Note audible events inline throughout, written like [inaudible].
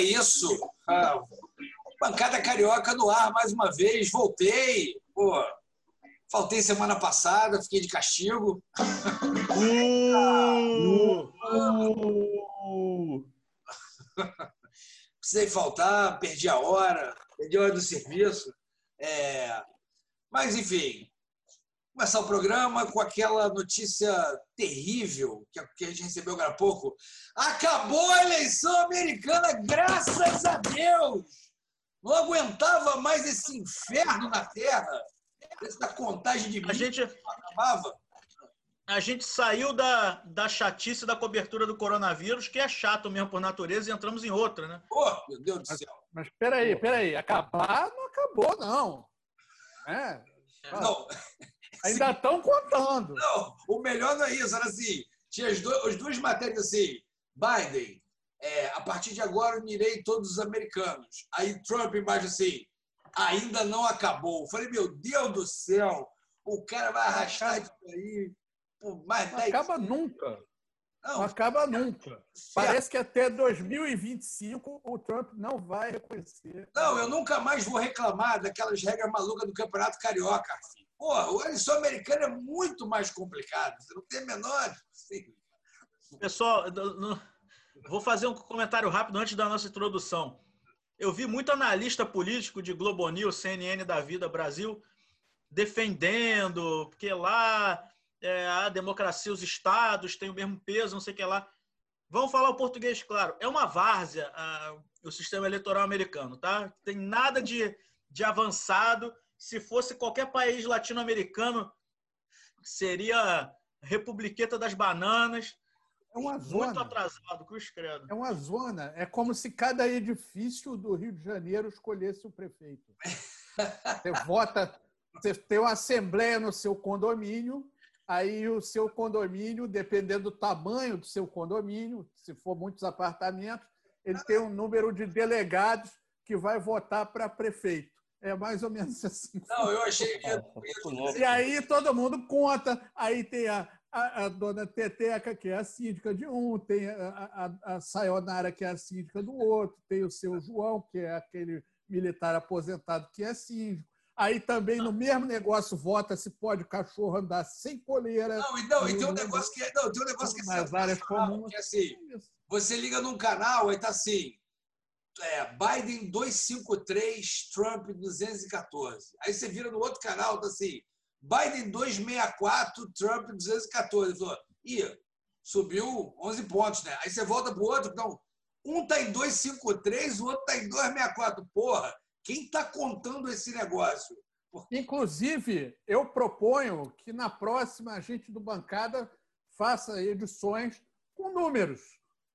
É isso. Ah, bancada Carioca no ar mais uma vez. Voltei. Pô, faltei semana passada, fiquei de castigo. Uh! Uh! Precisei faltar, perdi a hora, perdi a hora do serviço. É... Mas, enfim, começar o programa com aquela notícia terrível que a gente recebeu agora há pouco. Acabou a eleição americana, graças a Deus! Não aguentava mais esse inferno na Terra, essa contagem de a gente acabava. A gente saiu da, da chatice da cobertura do coronavírus, que é chato mesmo por natureza, e entramos em outra, né? Pô, meu Deus do céu. Mas, mas peraí, peraí. Acabar não acabou, não. É. Não. Ainda estão contando. Não, o melhor não é isso. Era assim, tinha as, do, as duas matérias assim, Biden, é, a partir de agora unirei todos os americanos. Aí Trump embaixo assim, ainda não acabou. Eu falei, meu Deus do céu, o cara vai arrastar isso aí por mais não acaba nunca. Não, não acaba nunca. Parece que até 2025 o Trump não vai reconhecer. Não, eu nunca mais vou reclamar daquelas regras malucas do Campeonato Carioca, Pô, o eleição americano é muito mais complicado. Você não tem a menor. Sim. Pessoal, vou fazer um comentário rápido antes da nossa introdução. Eu vi muito analista político de Globo News, CNN da Vida Brasil, defendendo, porque lá é, a democracia, os estados têm o mesmo peso, não sei o que lá. Vamos falar o português, claro. É uma várzea a, o sistema eleitoral americano, tá? Tem nada de, de avançado se fosse qualquer país latino-americano, seria Republiqueta das Bananas. É uma zona. Muito atrasado, cruz credo. É uma zona. É como se cada edifício do Rio de Janeiro escolhesse o prefeito. [laughs] Você vota, você tem uma assembleia no seu condomínio, aí o seu condomínio, dependendo do tamanho do seu condomínio, se for muitos apartamentos, ele tem um número de delegados que vai votar para prefeito. É mais ou menos assim. Não, eu achei que. e aí todo mundo conta. Aí tem a, a, a, dona Teteca, que é a síndica de um, tem a, a, a Sayonara, que é a síndica do outro, tem o seu João, que é aquele militar aposentado que é síndico. Aí também no mesmo negócio vota se pode o cachorro andar sem coleira. Não, então, e tem um negócio que é. Não, tem um negócio que é nas áreas comuns. Que é assim, você liga num canal, aí tá assim é, Biden 253, Trump 214. Aí você vira no outro canal, tá assim, Biden 264, Trump 214. Falou, ih, subiu 11 pontos, né? Aí você volta pro outro, então, um tá em 253, o outro tá em 264. Porra, quem tá contando esse negócio? Porque... Inclusive, eu proponho que na próxima a gente do Bancada faça edições com números.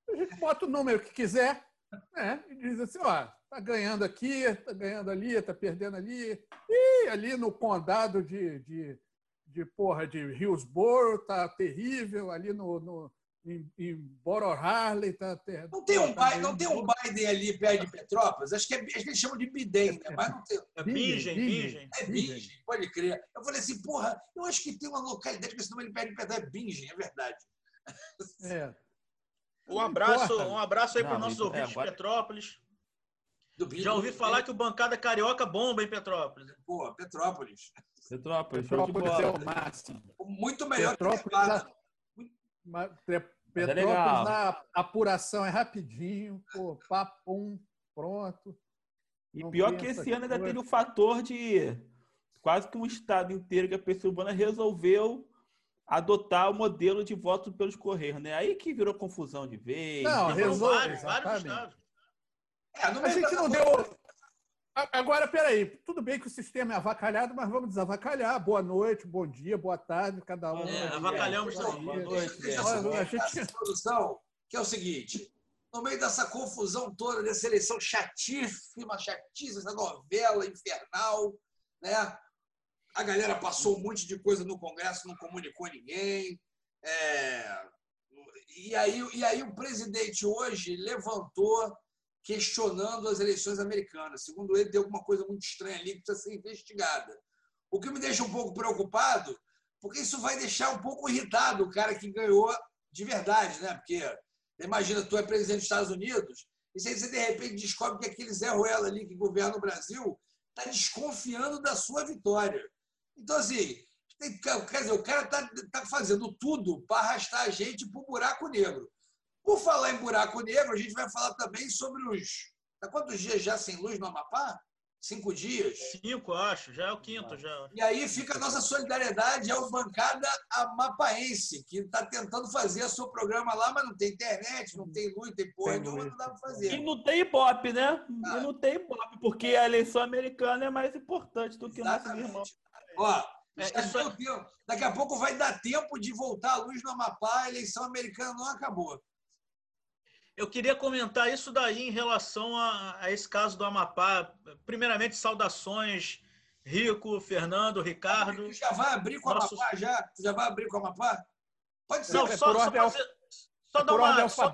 A gente bota o número que quiser, é, e diz assim, ó, tá ganhando aqui, tá ganhando ali, tá perdendo ali. E ali no condado de, de, de porra de Hillsborough tá terrível, ali no, no em, em Boro Harley tá terrível. Não tem um, tá Biden, não tem um Biden ali perto de Petrópolis? Acho que, é, acho que eles chamam de Biden, né? mas não tem. É Bingen, Bingen. É Bingen, pode crer. Eu falei assim, porra, eu acho que tem uma localidade que esse nome perto de Petrópolis é Bingen, é verdade. É. Um abraço, um abraço aí para os nossos ouvintes é, agora... de Petrópolis. Já ouvi falar que o Bancada Carioca bomba em Petrópolis. Pô, Petrópolis. Petrópolis, Petrópolis é o máximo. Muito melhor Petrópolis que na... Petrópolis é na apuração é rapidinho, pô, papum, pronto. E Não pior que esse ano ainda teve o fator de quase que um estado inteiro que a pessoa urbana resolveu adotar o modelo de voto pelos correios, né? Aí que virou confusão de vez. Não, resolve. Vários, vários. É, a gente não deu. Agora, peraí, tudo bem que o sistema é avacalhado, mas vamos desavacalhar. Boa noite, bom dia, boa tarde, cada um. É, avacalhamos aí. Boa noite. Deixa, deixa, a gente... introdução, que é o seguinte: no meio dessa confusão toda, dessa eleição chatíssima, chatíssima, essa novela infernal, né? A galera passou um monte de coisa no Congresso, não comunicou ninguém. É... E, aí, e aí o presidente hoje levantou questionando as eleições americanas. Segundo ele, tem alguma coisa muito estranha ali que precisa ser investigada. O que me deixa um pouco preocupado, porque isso vai deixar um pouco irritado o cara que ganhou de verdade, né? Porque imagina, tu é presidente dos Estados Unidos E você, de repente, descobre que aquele Zé Ruela ali que governa o Brasil está desconfiando da sua vitória. Então, assim, tem, quer dizer, o cara está tá fazendo tudo para arrastar a gente para o buraco negro. Por falar em buraco negro, a gente vai falar também sobre os. Há quantos dias já sem luz no Amapá? Cinco dias? Cinco, acho. Já é o quinto. já. E aí fica a nossa solidariedade ao bancada amapaense, que está tentando fazer o seu programa lá, mas não tem internet, não tem luz, tem porra nenhuma, não dá para fazer. E não tem Ibope, né? Ah. E não tem Ibope, porque a eleição americana é mais importante do que o nosso irmão. Ó, é, isso... Daqui a pouco vai dar tempo de voltar a luz no Amapá, a eleição americana não acabou. Eu queria comentar isso daí em relação a, a esse caso do Amapá. Primeiramente, saudações, Rico, Fernando, Ricardo. Tu já vai abrir com o Nossos... Amapá? Já? Tu já vai abrir com o Amapá? Pode ser. Não, é só, só, fazer, só, dar uma, só,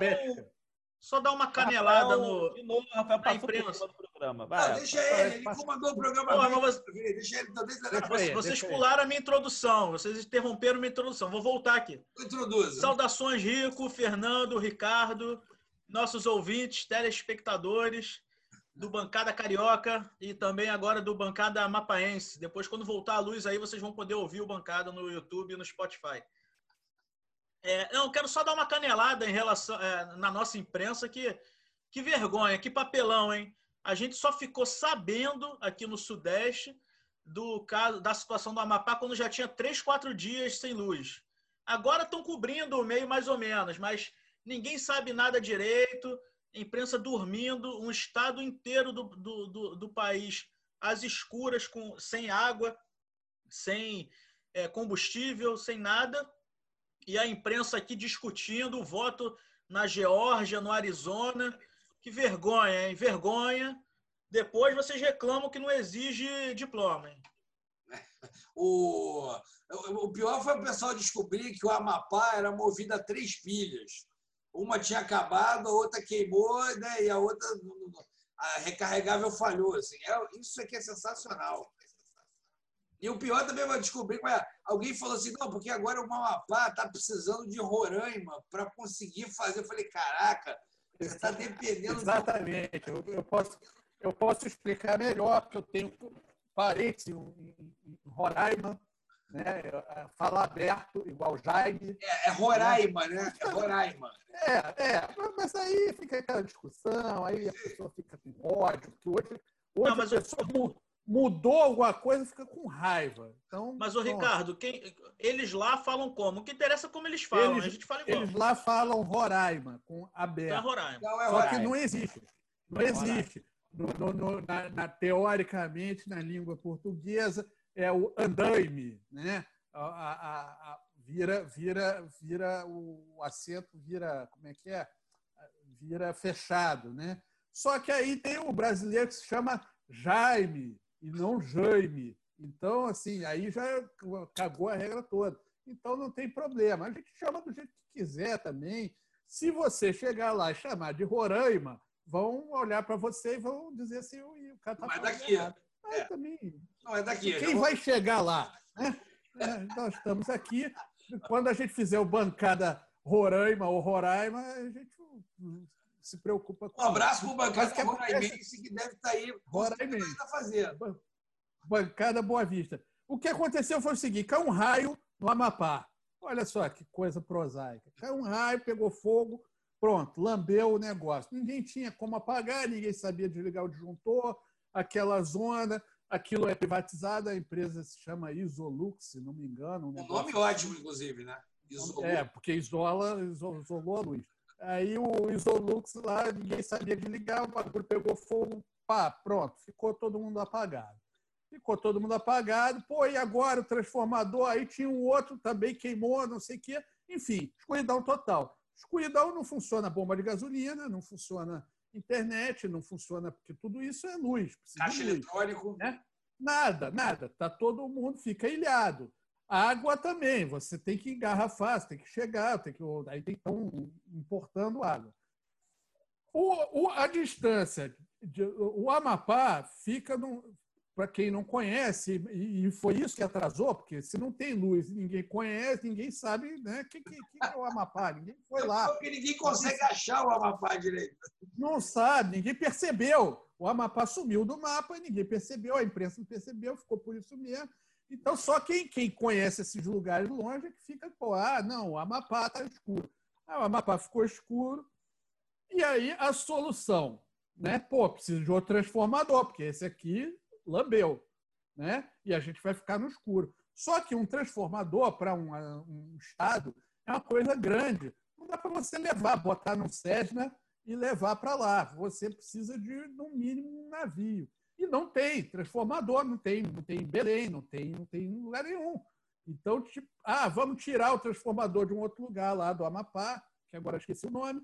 só dar uma canelada Rafael, no, de novo, Rafael, na imprensa. Programa. Vai, não, deixa ele, ele comandou o programa. Pô, mas deixa ele, talvez ele Vocês pularam a minha introdução, vocês interromperam a minha introdução. Vou voltar aqui. Introduza. Saudações, Rico, Fernando, Ricardo, nossos ouvintes, telespectadores do Bancada Carioca e também agora do Bancada Mapaense. Depois, quando voltar a luz aí, vocês vão poder ouvir o Bancada no YouTube e no Spotify. É, não, quero só dar uma canelada em relação é, na nossa imprensa que que vergonha, que papelão, hein? A gente só ficou sabendo aqui no Sudeste do caso da situação do Amapá quando já tinha três, quatro dias sem luz. Agora estão cobrindo o meio mais ou menos, mas ninguém sabe nada direito, imprensa dormindo, um estado inteiro do, do, do, do país às escuras, com, sem água, sem é, combustível, sem nada, e a imprensa aqui discutindo o voto na Geórgia, no Arizona. Que vergonha, hein? Vergonha. Depois vocês reclamam que não exige diploma, hein? [laughs] O, o pior foi o pessoal descobrir que o Amapá era movido a três pilhas. Uma tinha acabado, a outra queimou, né? e a outra a recarregável falhou. Assim. É, isso aqui é sensacional. E o pior também vai descobrir é. Alguém falou assim, não, porque agora o Amapá está precisando de Roraima para conseguir fazer. Eu falei, caraca, você está dependendo. Exatamente. Eu, eu, posso, eu posso explicar melhor, porque eu tenho parentes em, em Roraima né? Falar aberto, igual Jaime. É, é Roraima, né? É Roraima. É, é, mas aí fica aquela discussão, aí a pessoa fica com ódio, que hoje, hoje Não, mas a pessoa eu... mudou alguma coisa fica com raiva. Então, mas, o Ricardo, quem, eles lá falam como? O que interessa é como eles falam, eles, a gente fala igual. Eles lá falam Roraima, com aberto. Então é Roraima. Não, é Roraima. Só que não existe. Não existe. No, no, no, na, na, teoricamente, na língua portuguesa, é o andaime, né? A, a, a, vira, vira, vira o assento, vira, como é que é? Vira fechado, né? Só que aí tem o brasileiro que se chama Jaime e não Jaime. Então, assim, aí já cagou a regra toda. Então não tem problema. A gente chama do jeito que quiser também. Se você chegar lá e chamar de Roraima, vão olhar para você e vão dizer assim, o cara tá Mas daqui, errado. É. também. Não é daqui. Quem vai chegar lá? Né? É, nós estamos aqui. Quando a gente fizer o bancada Roraima ou Roraima, a gente se preocupa com. Um abraço para o bancada que é Roraimense, que deve estar tá aí. Roraimense. Está fazendo. Bancada Boa Vista. O que aconteceu foi o seguinte: caiu um raio no Amapá. Olha só que coisa prosaica. Caiu um raio, pegou fogo, pronto, lambeu o negócio. Ninguém tinha como apagar, ninguém sabia desligar o disjuntor, aquela zona, aquilo é privatizado, a empresa se chama Isolux, se não me engano. Um, um nome ótimo, inclusive, né? Isolux. É, porque isola, isolou a luz. Aí o Isolux lá, ninguém sabia desligar, o bagulho pegou fogo, pá, pronto, ficou todo mundo apagado. Ficou todo mundo apagado, pô, e agora o transformador? Aí tinha um outro também queimou, não sei o quê. Enfim, escuridão total. Escuridão não funciona bomba de gasolina, não funciona internet não funciona, porque tudo isso é luz. Caixa luz, eletrônico. Né? Nada, nada. Tá todo mundo fica ilhado. Água também, você tem que engarrafar, você tem que chegar, tem que, aí tem que estar importando água. O, o, a distância, de, o Amapá fica para quem não conhece, e foi isso que atrasou, porque se não tem luz ninguém conhece, ninguém sabe né, o que, que, que, é o Amapá, ninguém foi lá. Porque ninguém consegue achar o Amapá direito. Não sabe, ninguém percebeu. O Amapá sumiu do mapa e ninguém percebeu, a imprensa não percebeu, ficou por isso mesmo. Então, só quem, quem conhece esses lugares longe é que fica, pô, ah, não, o Amapá está escuro. Ah, o Amapá ficou escuro. E aí a solução, né? Pô, precisa de outro transformador, porque esse aqui lambeu, né? E a gente vai ficar no escuro. Só que um transformador para um, um, estado é uma coisa grande. Não dá para você levar, botar no Cessna e levar para lá. Você precisa de, no mínimo, um navio. E não tem transformador, não tem, não tem em Belém, não tem, não tem em lugar nenhum. Então, tipo, ah, vamos tirar o transformador de um outro lugar lá do Amapá, que agora esqueci o nome,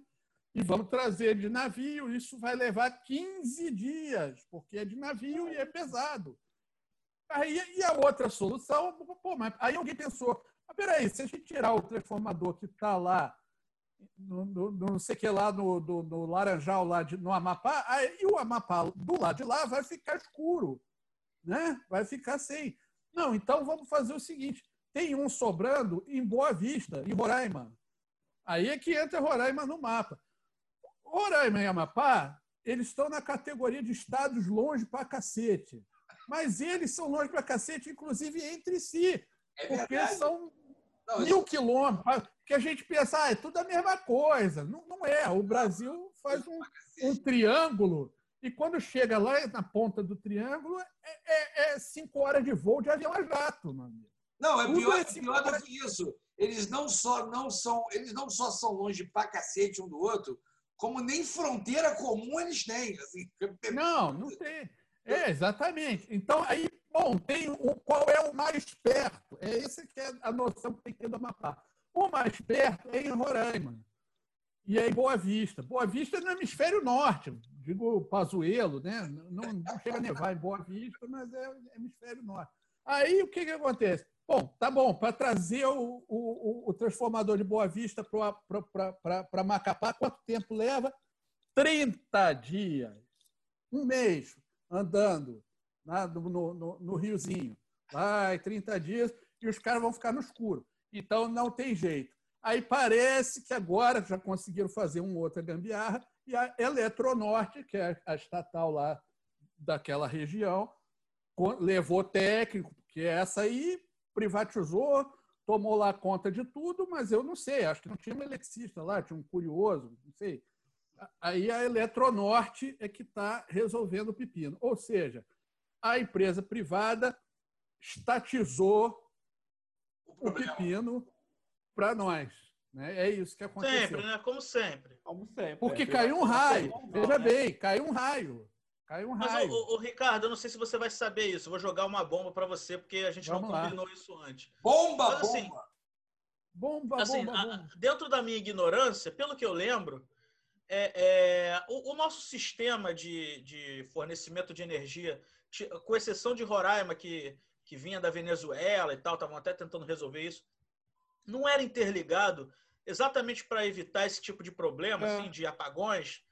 e vamos trazer de navio. Isso vai levar 15 dias, porque é de navio e é pesado. Aí, e a outra solução, pô, mas aí alguém pensou, mas peraí, se a gente tirar o transformador que está lá, no, no, não sei que lá, no, no, no Laranjal, lá de, no Amapá, aí o Amapá do lado de lá vai ficar escuro, né? vai ficar sem. Não, então vamos fazer o seguinte, tem um sobrando em Boa Vista, em Roraima. Aí é que entra Roraima no mapa. Roraima e Amapá, eles estão na categoria de estados longe para cacete. Mas eles são longe para cacete, inclusive entre si. É porque são não, mil isso... quilômetros. Que a gente pensa, ah, é tudo a mesma coisa. Não, não é. O Brasil faz um, um, triângulo e quando chega lá na ponta do triângulo, é, é, é cinco horas de voo de avião a jato, meu amigo. Não, é pior, é pior do que isso. Eles não só não são, eles não só são longe pra cacete um do outro, como nem fronteira comum eles têm. Assim. Não, não tem. É, exatamente. Então, aí, bom, tem o, qual é o mais perto. É essa que é a noção que tem que ter do Amapá. O mais perto é em Roraima. E em Boa Vista. Boa Vista é no hemisfério norte. Digo Pazuelo, né? Não, não chega a nevar em Boa Vista, mas é hemisfério norte. Aí, o que, que acontece? Bom, tá bom, para trazer o, o, o, transformador de Boa Vista para Macapá, quanto tempo leva? 30 dias. Um mês andando né, no, no, no riozinho. Vai, 30 dias, e os caras vão ficar no escuro. Então, não tem jeito. Aí parece que agora já conseguiram fazer um outra gambiarra, e a Eletronorte, que é a estatal lá daquela região, levou técnico, porque essa aí privatizou, tomou lá conta de tudo, mas eu não sei, acho que não tinha um eletricista lá, tinha um curioso, não sei. Aí a Eletronorte é que está resolvendo o pepino. Ou seja, a empresa privada estatizou o pepino para nós. Né? É isso que aconteceu. Sempre, né? Como sempre. Como sempre. Porque é. caiu um raio. Veja né? bem, caiu um raio. Caiu um raio. Mas, o, o, Ricardo, eu não sei se você vai saber isso. Eu vou jogar uma bomba para você, porque a gente Vamos não combinou lá. isso antes. Bomba, Mas, assim, bomba! Bomba, assim, bomba, bomba. A, dentro da minha ignorância, pelo que eu lembro, é, é o, o, nosso sistema de, de fornecimento de energia, com exceção de Roraima, que, que vinha da Venezuela e tal, estavam até tentando resolver isso, não era interligado exatamente para evitar esse tipo de problema, é. assim, de apagões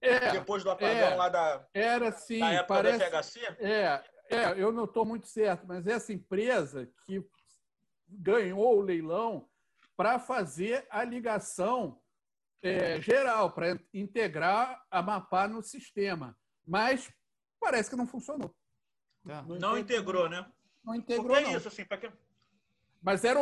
é, Depois do apagão é, lá da, era, sim, da época parece, da FHC? É, é eu não estou muito certo, mas essa empresa que ganhou o leilão para fazer a ligação é, geral, para integrar a Mapá no sistema. Mas parece que não funcionou. Tá. Não, não integrou, né? Não integrou, Porque é isso, assim, para que... Mas era,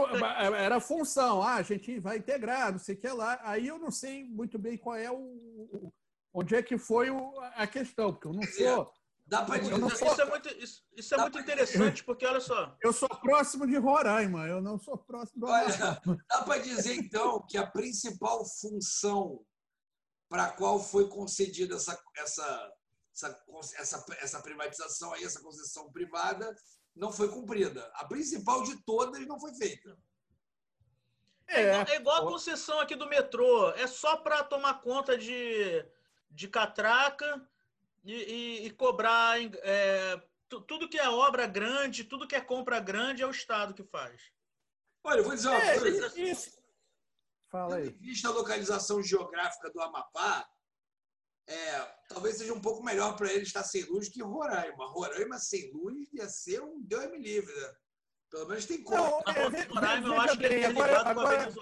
era a função, ah, a gente vai integrar, não sei o que lá. Aí eu não sei muito bem qual é o, onde é que foi o, a questão, porque eu não sou. Dá para dizer. Sou, isso é muito, isso, isso é muito interessante, porque olha só. Eu sou próximo de Roraima, eu não sou próximo do Olha, [laughs] Dá para dizer, então, que a principal função para a qual foi concedida essa, essa, essa, essa, essa privatização, aí, essa concessão privada, não foi cumprida. A principal de todas não foi feita. É, é, igual, é igual a concessão aqui do metrô. É só para tomar conta de de catraca e, e, e cobrar é, tudo que é obra grande, tudo que é compra grande é o Estado que faz. Olha, eu vou dizer uma é, coisa. Isso. Fala aí. Vista a localização geográfica do Amapá, é, talvez seja um pouco melhor para ele estar sem luz que Roraima. Roraima sem luz ia ser um Deus me livre. Né? Pelo menos tem como. Não, é, Roraima, eu acho que ele agora, agora,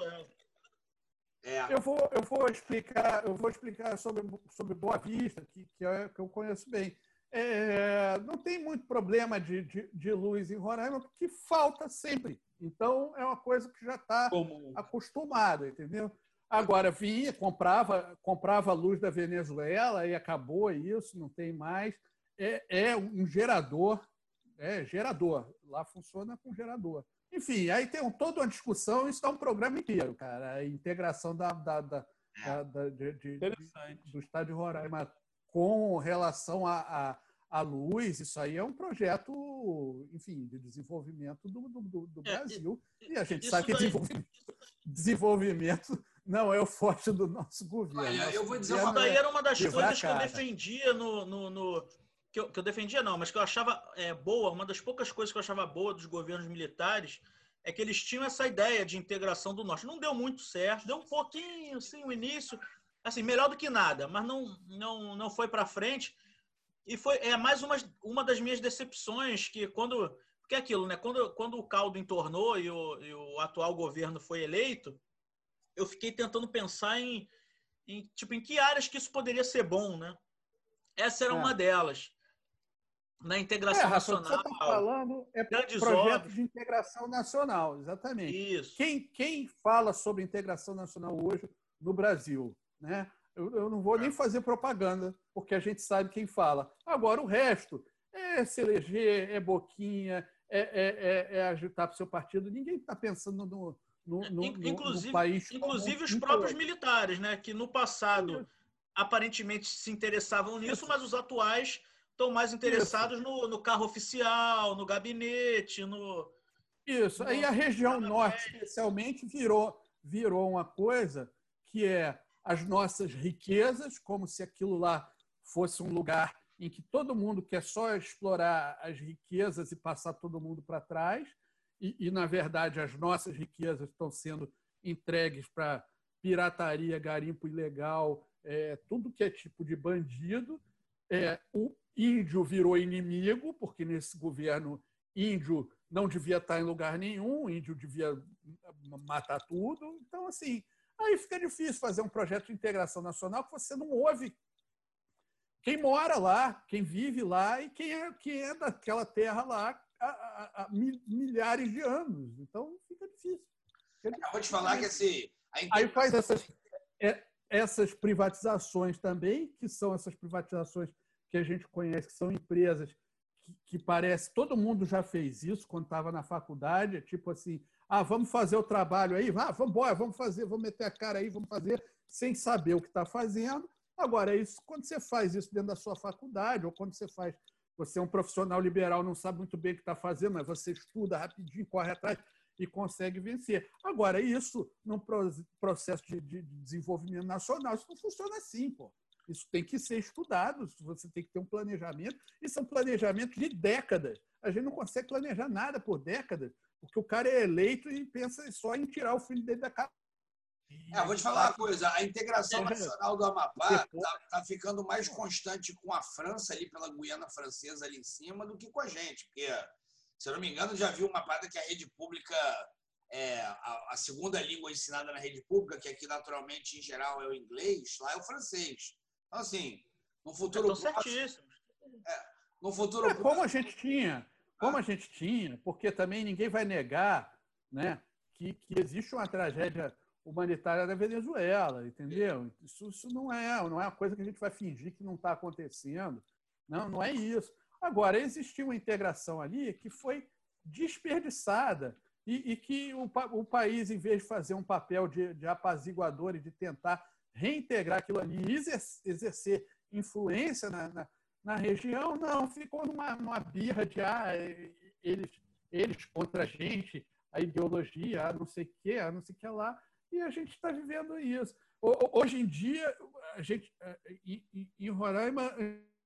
é. Eu vou, eu vou explicar, eu vou explicar sobre, sobre Boa Vista, que, que, é, que eu conheço bem. É, não tem muito problema de, de, de, luz em Roraima, porque falta sempre. Então, é uma coisa que já está acostumada, entendeu? Agora, vinha, comprava, comprava luz da Venezuela e acabou isso, não tem mais. É, é um gerador, é gerador. Lá funciona com gerador. Enfim, aí tem um, toda uma discussão, isso é um programa inteiro, cara. A integração da, da, da, da, da de, de, do estado de Roraima com relação a, a, a, luz, isso aí é um projeto, enfim, de desenvolvimento do, do, do é, Brasil. E, e a gente sabe que desenvolvimento, desenvolvimento não é o forte do nosso governo. Olha, eu vou dizer uma daí era uma das coisas que eu defendia no, no, no que, eu, que, eu, defendia não, mas que eu achava é, boa, uma das poucas coisas que eu achava boa dos governos militares é que eles tinham essa ideia de integração do norte. Não deu muito certo, deu um pouquinho, assim, o início, assim, melhor do que nada, mas não, não, não foi para frente. E foi é mais uma, uma das minhas decepções que quando porque é aquilo, né? Quando, quando o caldo entornou e o, e o atual governo foi eleito, eu fiquei tentando pensar em, em, tipo em que áreas que isso poderia ser bom, né? Essa era é. uma delas. Na integração é, Rafa, nacional. O que você está falando é projetos de integração nacional, exatamente. Isso. Quem, quem fala sobre integração nacional hoje no Brasil, né? Eu, eu não vou nem fazer propaganda, porque a gente sabe quem fala. Agora, o resto é se eleger, é boquinha, é, é, é, é agitar para o seu partido. Ninguém está pensando no, no, no, inclusive, no país. Inclusive os próprios militares, né? Que no passado aparentemente se interessavam nisso, mas os atuais estão mais interessados no, no, carro oficial, no gabinete, no. Isso. Aí a região norte, especialmente, virou, virou uma coisa que é as nossas riquezas, como se aquilo lá fosse um lugar em que todo mundo quer só explorar as riquezas e passar todo mundo para trás e, e, na verdade, as nossas riquezas estão sendo entregues para pirataria, garimpo ilegal, é, tudo que é tipo de bandido. É, o índio virou inimigo, porque nesse governo índio não devia estar em lugar nenhum, índio devia matar tudo. Então, assim, aí fica difícil fazer um projeto de integração nacional que você não ouve quem mora lá, quem vive lá e quem é, quem é daquela terra lá há, há milhares de anos. Então fica difícil. Fica difícil. vou te falar que assim. Aí faz essas, é, essas privatizações também, que são essas privatizações que a gente conhece, que são empresas que, que parece. Todo mundo já fez isso quando estava na faculdade, é tipo assim. Ah, vamos fazer o trabalho aí, ah, vamos embora, vamos fazer, vamos meter a cara aí, vamos fazer, sem saber o que está fazendo. Agora, isso, quando você faz isso dentro da sua faculdade, ou quando você faz você é um profissional liberal, não sabe muito bem o que está fazendo, mas você estuda rapidinho, corre atrás e consegue vencer. Agora, isso num processo de, de desenvolvimento nacional, isso não funciona assim, pô. Isso tem que ser estudado, você tem que ter um planejamento. Isso é um planejamento de décadas. A gente não consegue planejar nada por décadas, porque o cara é eleito e pensa só em tirar o filho dele da casa é, vou te falar uma coisa, a integração nacional do Amapá está tá ficando mais constante com a França ali pela Guiana Francesa ali em cima do que com a gente, porque, se eu não me engano, já vi uma parada que a rede pública, é, a, a, segunda língua ensinada na rede pública, que aqui naturalmente em geral é o inglês, lá é o francês. Então, assim, no futuro próximo... É, no futuro é, como a gente tinha, como ah. a gente tinha, porque também ninguém vai negar né, que, que existe uma tragédia humanitária da Venezuela, entendeu? Isso, isso não é, não é uma coisa que a gente vai fingir que não está acontecendo. Não, não é isso. Agora, existiu uma integração ali que foi desperdiçada e, e que o, o, país, em vez de fazer um papel de, de apaziguador e de tentar reintegrar aquilo ali e exercer influência na, na, na, região, não, ficou numa, numa birra de ah, eles, eles contra a gente, a ideologia, a não sei o que, a não sei o que lá. E a gente está vivendo isso. Hoje em dia, a gente, é, em Roraima,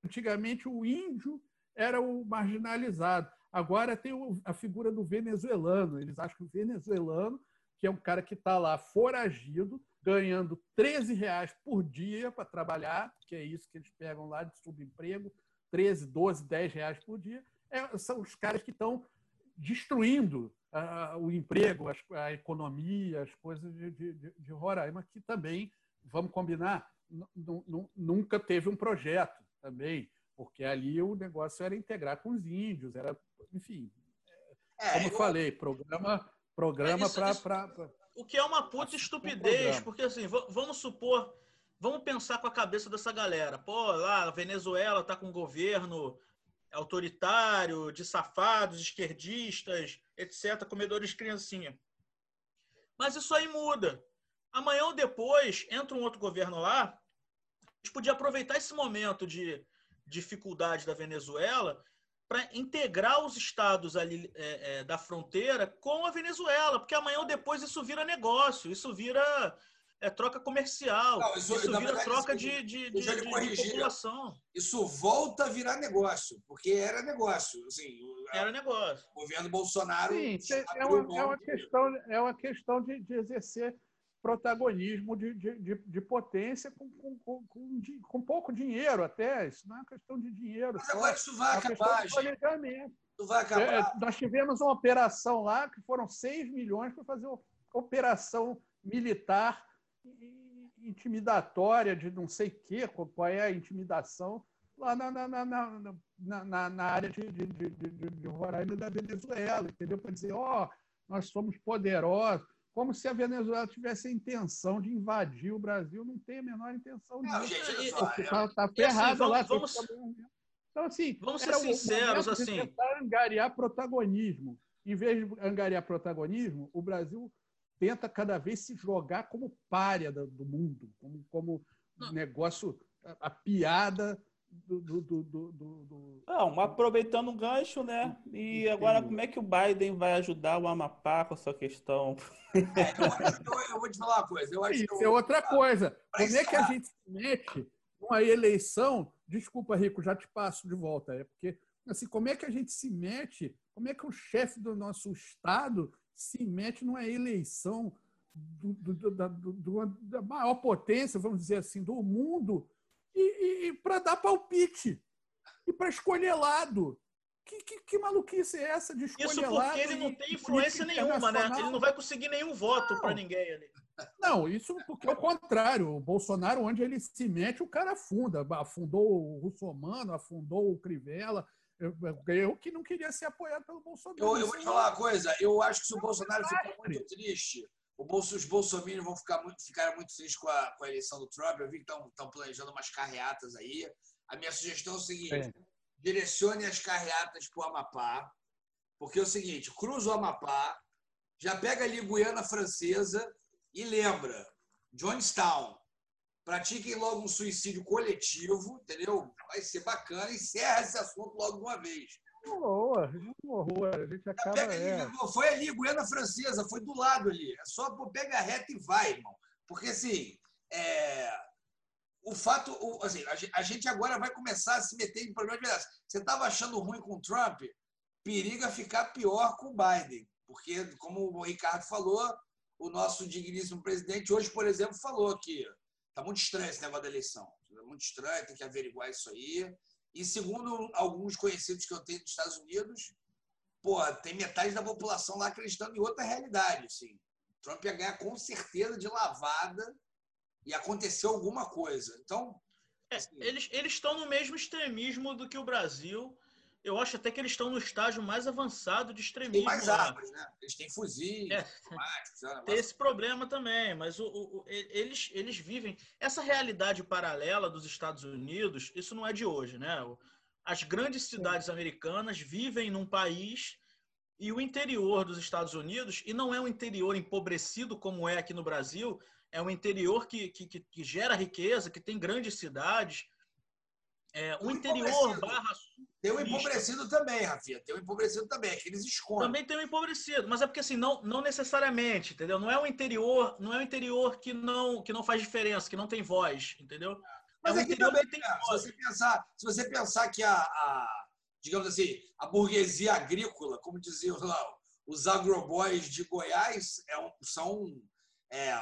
antigamente o índio era o marginalizado. Agora tem a figura do venezuelano. Eles acham que o venezuelano, que é um cara que está lá foragido, ganhando 13 reais por dia para trabalhar, que é isso que eles pegam lá de subemprego, 13, 12, 10 reais por dia. É, são os caras que estão destruindo o emprego, a, a, economia, as coisas de, de, de Roraima, que também, vamos combinar, nunca teve um projeto também, porque ali o negócio era integrar com os índios, era, enfim, é, como eu falei, programa programa para. O que é uma puta estupidez, um porque assim, vamos supor, vamos pensar com a cabeça dessa galera. Pô, lá, a Venezuela tá com um governo autoritário, de safados, esquerdistas, etc., comedores de criancinha. Mas isso aí muda. Amanhã ou depois entra um outro governo lá, a gente podia aproveitar esse momento de dificuldade da Venezuela para integrar os estados ali é, é, da fronteira com a Venezuela, porque amanhã ou depois isso vira negócio, isso vira é, troca comercial, Não, isso, isso vira verdade, troca isso, de, de, de, de, população. Isso volta a virar negócio, porque era negócio. Assim, era negócio. O governo Bolsonaro. Sim, é uma, é uma questão, é uma questão de, de exercer protagonismo de, de, de, potência com, com, com, com, pouco dinheiro até. Isso não é questão de dinheiro. Mas agora isso vai é acabar. Isso vai acabar. É, nós tivemos uma operação lá que foram 6 milhões para fazer uma operação militar intimidatória de não sei o quê, qual é a intimidação, lá na, na, na, na, na área de, de, de, de, Roraima da Venezuela, entendeu? Para dizer, ó, oh, nós somos poderosos como se a Venezuela tivesse a intenção de invadir o Brasil. Não tem a menor intenção disso. Não, gente, Está tá assim, ferrado assim, lá. Vamos, então, assim, vamos ser sinceros. assim. tentar angariar protagonismo. Em vez de angariar protagonismo, o Brasil tenta cada vez se jogar como párea do mundo, como, como negócio, a, a piada do, do, do, do, Não, aproveitando o gancho, né? E agora, como é que o Biden vai ajudar o Amapá com essa questão? É, eu, eu, vou te falar uma coisa. Eu acho Isso é outra coisa. Como é que a gente se mete numa eleição? Desculpa, Rico, já te passo de volta. É porque, assim, como é que a gente se mete? Como é que o chefe do nosso Estado se mete numa eleição do, do, da, do, da maior potência, vamos dizer assim, do mundo? e, e para dar palpite e para escolher lado. Que, que, que, maluquice é essa de escolher Isso porque ele não tem influência nenhuma, né? Ele não vai conseguir nenhum voto para ninguém ali. Não, isso porque é o contrário. O Bolsonaro, onde ele se mete, o cara afunda. Afundou o Russomano, afundou o Crivella. Eu, eu que não queria ser apoiado pelo Bolsonaro. Eu, eu vou te falar uma coisa. Eu acho que se o Bolsonaro ficar muito triste, Bolso, os bolsominions vão ficar muito, ficar muito felizes com a, com a eleição do Trump. Eu vi que estão planejando umas carreatas aí. A minha sugestão é o seguinte: é. direcione as carreatas para o Amapá, porque é o seguinte: cruza o Amapá, já pega ali Guiana Francesa e lembra, Johnstown. Pratiquem logo um suicídio coletivo, entendeu? Vai ser bacana. Encerra esse assunto logo de uma vez. Boa, boa. A gente acaba. Pega ali, é. Foi ali, Guiana Francesa, foi do lado ali. É só pega reta e vai, irmão. Porque assim, é... o fato, o, assim, a gente agora vai começar a se meter em problemas de Você estava achando ruim com o Trump, periga ficar pior com o Biden. Porque, como o Ricardo falou, o nosso digníssimo presidente hoje, por exemplo, falou que está muito estranho esse negócio da eleição. É muito estranho, tem que averiguar isso aí. E segundo alguns conhecidos que eu tenho dos Estados Unidos, pô, tem metade da população lá acreditando em outra realidade. Assim. Trump ia ganhar com certeza de lavada e aconteceu alguma coisa. Então. É, assim, eles, eles estão no mesmo extremismo do que o Brasil. Eu acho até que eles estão no estágio mais avançado de extremismo. Tem mais armas, né? Eles têm fuzis, é. Né? Tem esse problema também, mas o, o, eles, eles vivem. Essa realidade paralela dos Estados Unidos, isso não é de hoje, né? As grandes cidades americanas vivem num país e o interior dos Estados Unidos, e não é um interior empobrecido como é aqui no Brasil, é um interior que, que, que gera riqueza, que tem grandes cidades é, o, interior barra Tem o empobrecido também, Rafinha. Tem o empobrecido também, que eles escondem. Também tem o empobrecido, mas é porque assim, não, não necessariamente, entendeu? Não é o interior, não é o interior que não, que não faz diferença, que não tem voz, entendeu? Mas é aqui também, tem é, se você pensar, se você pensar que a, a, digamos assim, a burguesia agrícola, como diziam lá, os agroboys de Goiás é um, são é,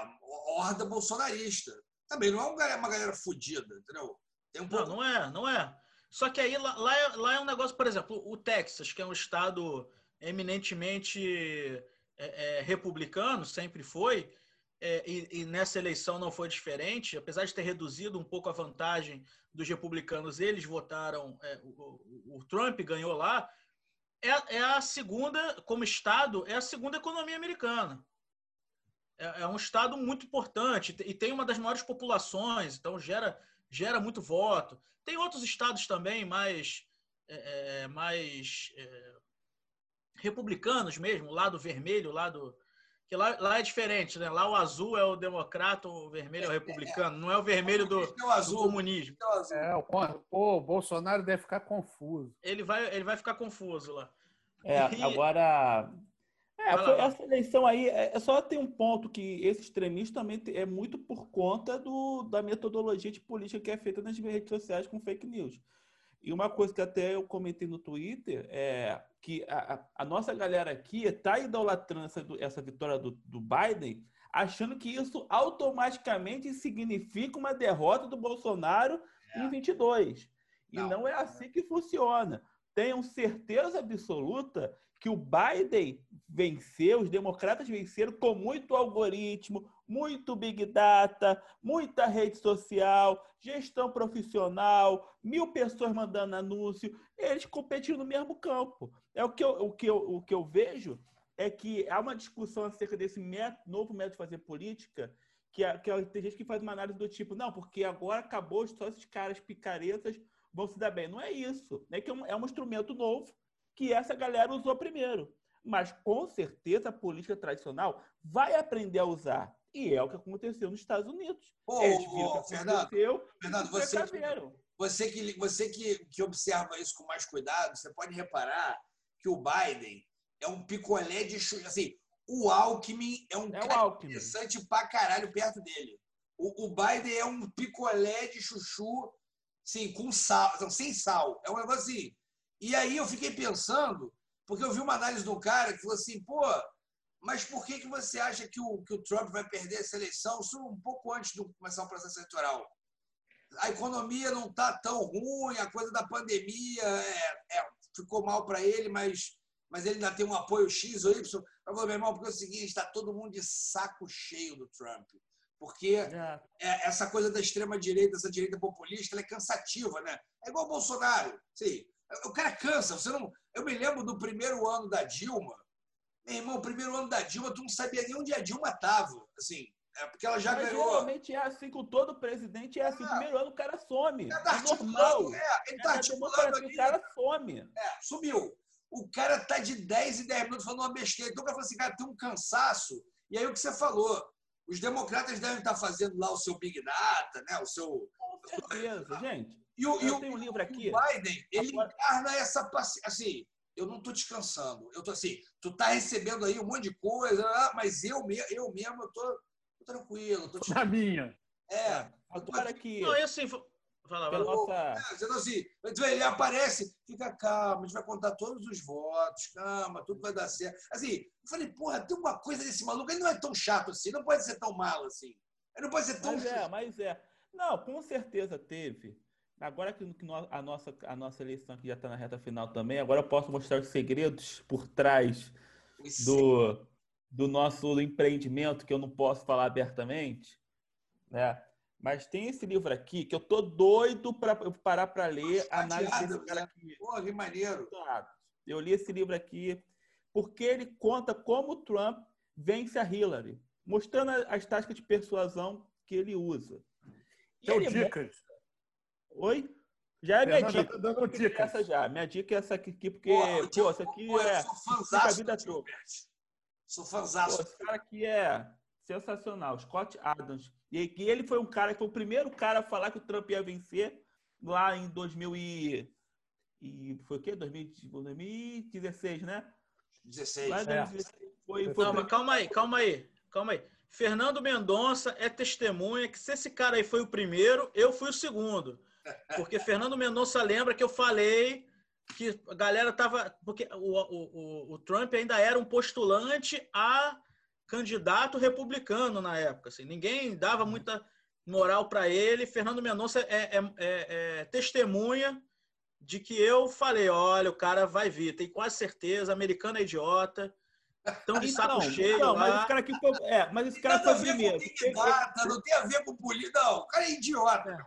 horda bolsonarista. Também não é uma galera fodida, entendeu? Um não, não é, não é. Só que aí lá, lá, é, lá é um negócio, por exemplo, o Texas, que é um estado eminentemente é, é, republicano, sempre foi, é, e, e, nessa eleição não foi diferente, apesar de ter reduzido um pouco a vantagem dos republicanos, eles votaram, é, o, o, Trump ganhou lá, é, é, a segunda, como estado, é a segunda economia americana. É, um estado muito importante e tem uma das maiores populações, então gera, gera muito voto. Tem outros estados também mais, é, é, mais republicanos mesmo, o lado vermelho, o lado que lá, lá é diferente, né? Lá o azul é o democrata, o vermelho é o republicano, não é o vermelho do, é o azul, do comunismo. É, o, pô, o Bolsonaro deve ficar confuso. Ele vai, ele vai ficar confuso lá. É, agora. É, foi, essa eleição aí, é, é, só tem um ponto que esse extremista também é muito por conta do, da metodologia de política que é feita nas redes sociais com fake news. E uma coisa que até eu comentei no Twitter é que a, a nossa galera aqui está idolatrando essa, essa vitória do, do Biden, achando que isso automaticamente significa uma derrota do Bolsonaro é. em 22. E não, não é assim que funciona. Tenham certeza absoluta que o Biden venceu, os democratas venceram com muito algoritmo, muito Big Data, muita rede social, gestão profissional, mil pessoas mandando anúncio, eles competindo no mesmo campo. É o que eu, o que eu, o que eu vejo é que há uma discussão acerca desse método, novo método de fazer política, que, que tem gente que faz uma análise do tipo, não, porque agora acabou, só esses caras picaretas vão se dar bem. Não é isso. É que é um, é um instrumento novo que essa galera usou primeiro. Mas, com certeza, a política tradicional vai aprender a usar. E é o que aconteceu nos Estados Unidos. Eles viram que Fernando, Fernando você, você, que, você que, que observa isso com mais cuidado, você pode reparar que o Biden é um picolé de assim, o Alckmin é um é cara Alckmin. interessante pra caralho perto dele. O, o, Biden é um picolé de chuchu, sim, com sal, não, sem sal. É um negócio assim. E aí eu fiquei pensando, porque eu vi uma análise do cara que falou assim, pô, mas por que, que você acha que o, que o Trump vai perder essa eleição? Isso um pouco antes de começar o processo eleitoral. A economia não está tão ruim, a coisa da pandemia é, é, ficou mal para ele, mas, mas ele ainda tem um apoio X ou Y. Eu vou, meu irmão, porque é o seguinte: está todo mundo de saco cheio do Trump. Porque é. É, essa coisa da extrema-direita, essa direita populista, ela é cansativa, né? É igual o Bolsonaro. Sim, o cara cansa. Você não... Eu me lembro do primeiro ano da Dilma meu irmão, o primeiro ano da Dilma, tu não sabia nem onde a Dilma estava. Assim, é porque ela já Mas ganhou. Geralmente é assim com todo presidente, é assim. É. Primeiro ano o cara some. É, é normal. É, ele tá é articulando ali. O cara some. É, sumiu. O cara tá de 10 e 10 minutos falando uma besteira. Então o cara fala assim, cara, tem um cansaço. E aí o que você falou. Os democratas devem estar fazendo lá o seu Big Data, né? O seu. Com certeza, [laughs] gente. E o, e o, um livro aqui. O Biden, ele Agora... encarna essa. Assim, eu não estou descansando. Eu tô assim, tu tá recebendo aí um monte de coisa, ah, mas eu, eu mesmo eu tô, tô tranquilo. Tô Na minha. É. Agora que. Não, é assim. Fala, fala. Nossa... É, dizendo assim, ele aparece, fica calmo, a gente vai contar todos os votos, calma, tudo vai dar certo. Assim, eu falei, porra, tem uma coisa desse maluco, ele não é tão chato assim, não pode ser tão mal assim. Ele não pode ser tão. Mas é, mas é. Não, com certeza teve. Agora que a nossa, a nossa eleição aqui já está na reta final também, agora eu posso mostrar os segredos por trás do, do nosso empreendimento, que eu não posso falar abertamente. Né? Mas tem esse livro aqui que eu tô doido para parar para ler a análise desse cara aqui. Pô, que maneiro. Eu li esse livro aqui porque ele conta como o Trump vence a Hillary, mostrando as táticas de persuasão que ele usa. Então, dicas. Oi? Já é minha dica. Tá dando dica. Essa já. Minha dica é essa aqui, porque, pô, pô essa aqui pô, é. a vida toda. Sou fãzão. Esse cara aqui é sensacional. Scott Adams. E ele foi um cara que foi o primeiro cara a falar que o Trump ia vencer lá em 2000 e, e foi o quê? 2016, né? 16. Lá é. 2016. Foi, foi Não, calma aí, calma aí, calma aí. Fernando Mendonça é testemunha que se esse cara aí foi o primeiro, eu fui o segundo. Porque [laughs] Fernando Mendonça lembra que eu falei que a galera tava. Porque o, o, o, Trump ainda era um postulante a candidato republicano na época. Assim, ninguém dava muita moral para ele. Fernando Mendonça é, é, é, é, testemunha de que eu falei: olha, o cara vai vir, tem quase certeza, americano é idiota. Estão de saco então, cheio. Não, mas esse cara aqui foi. É, mas esse cara foi primeiro. não tem a ver com política, não. O cara é idiota.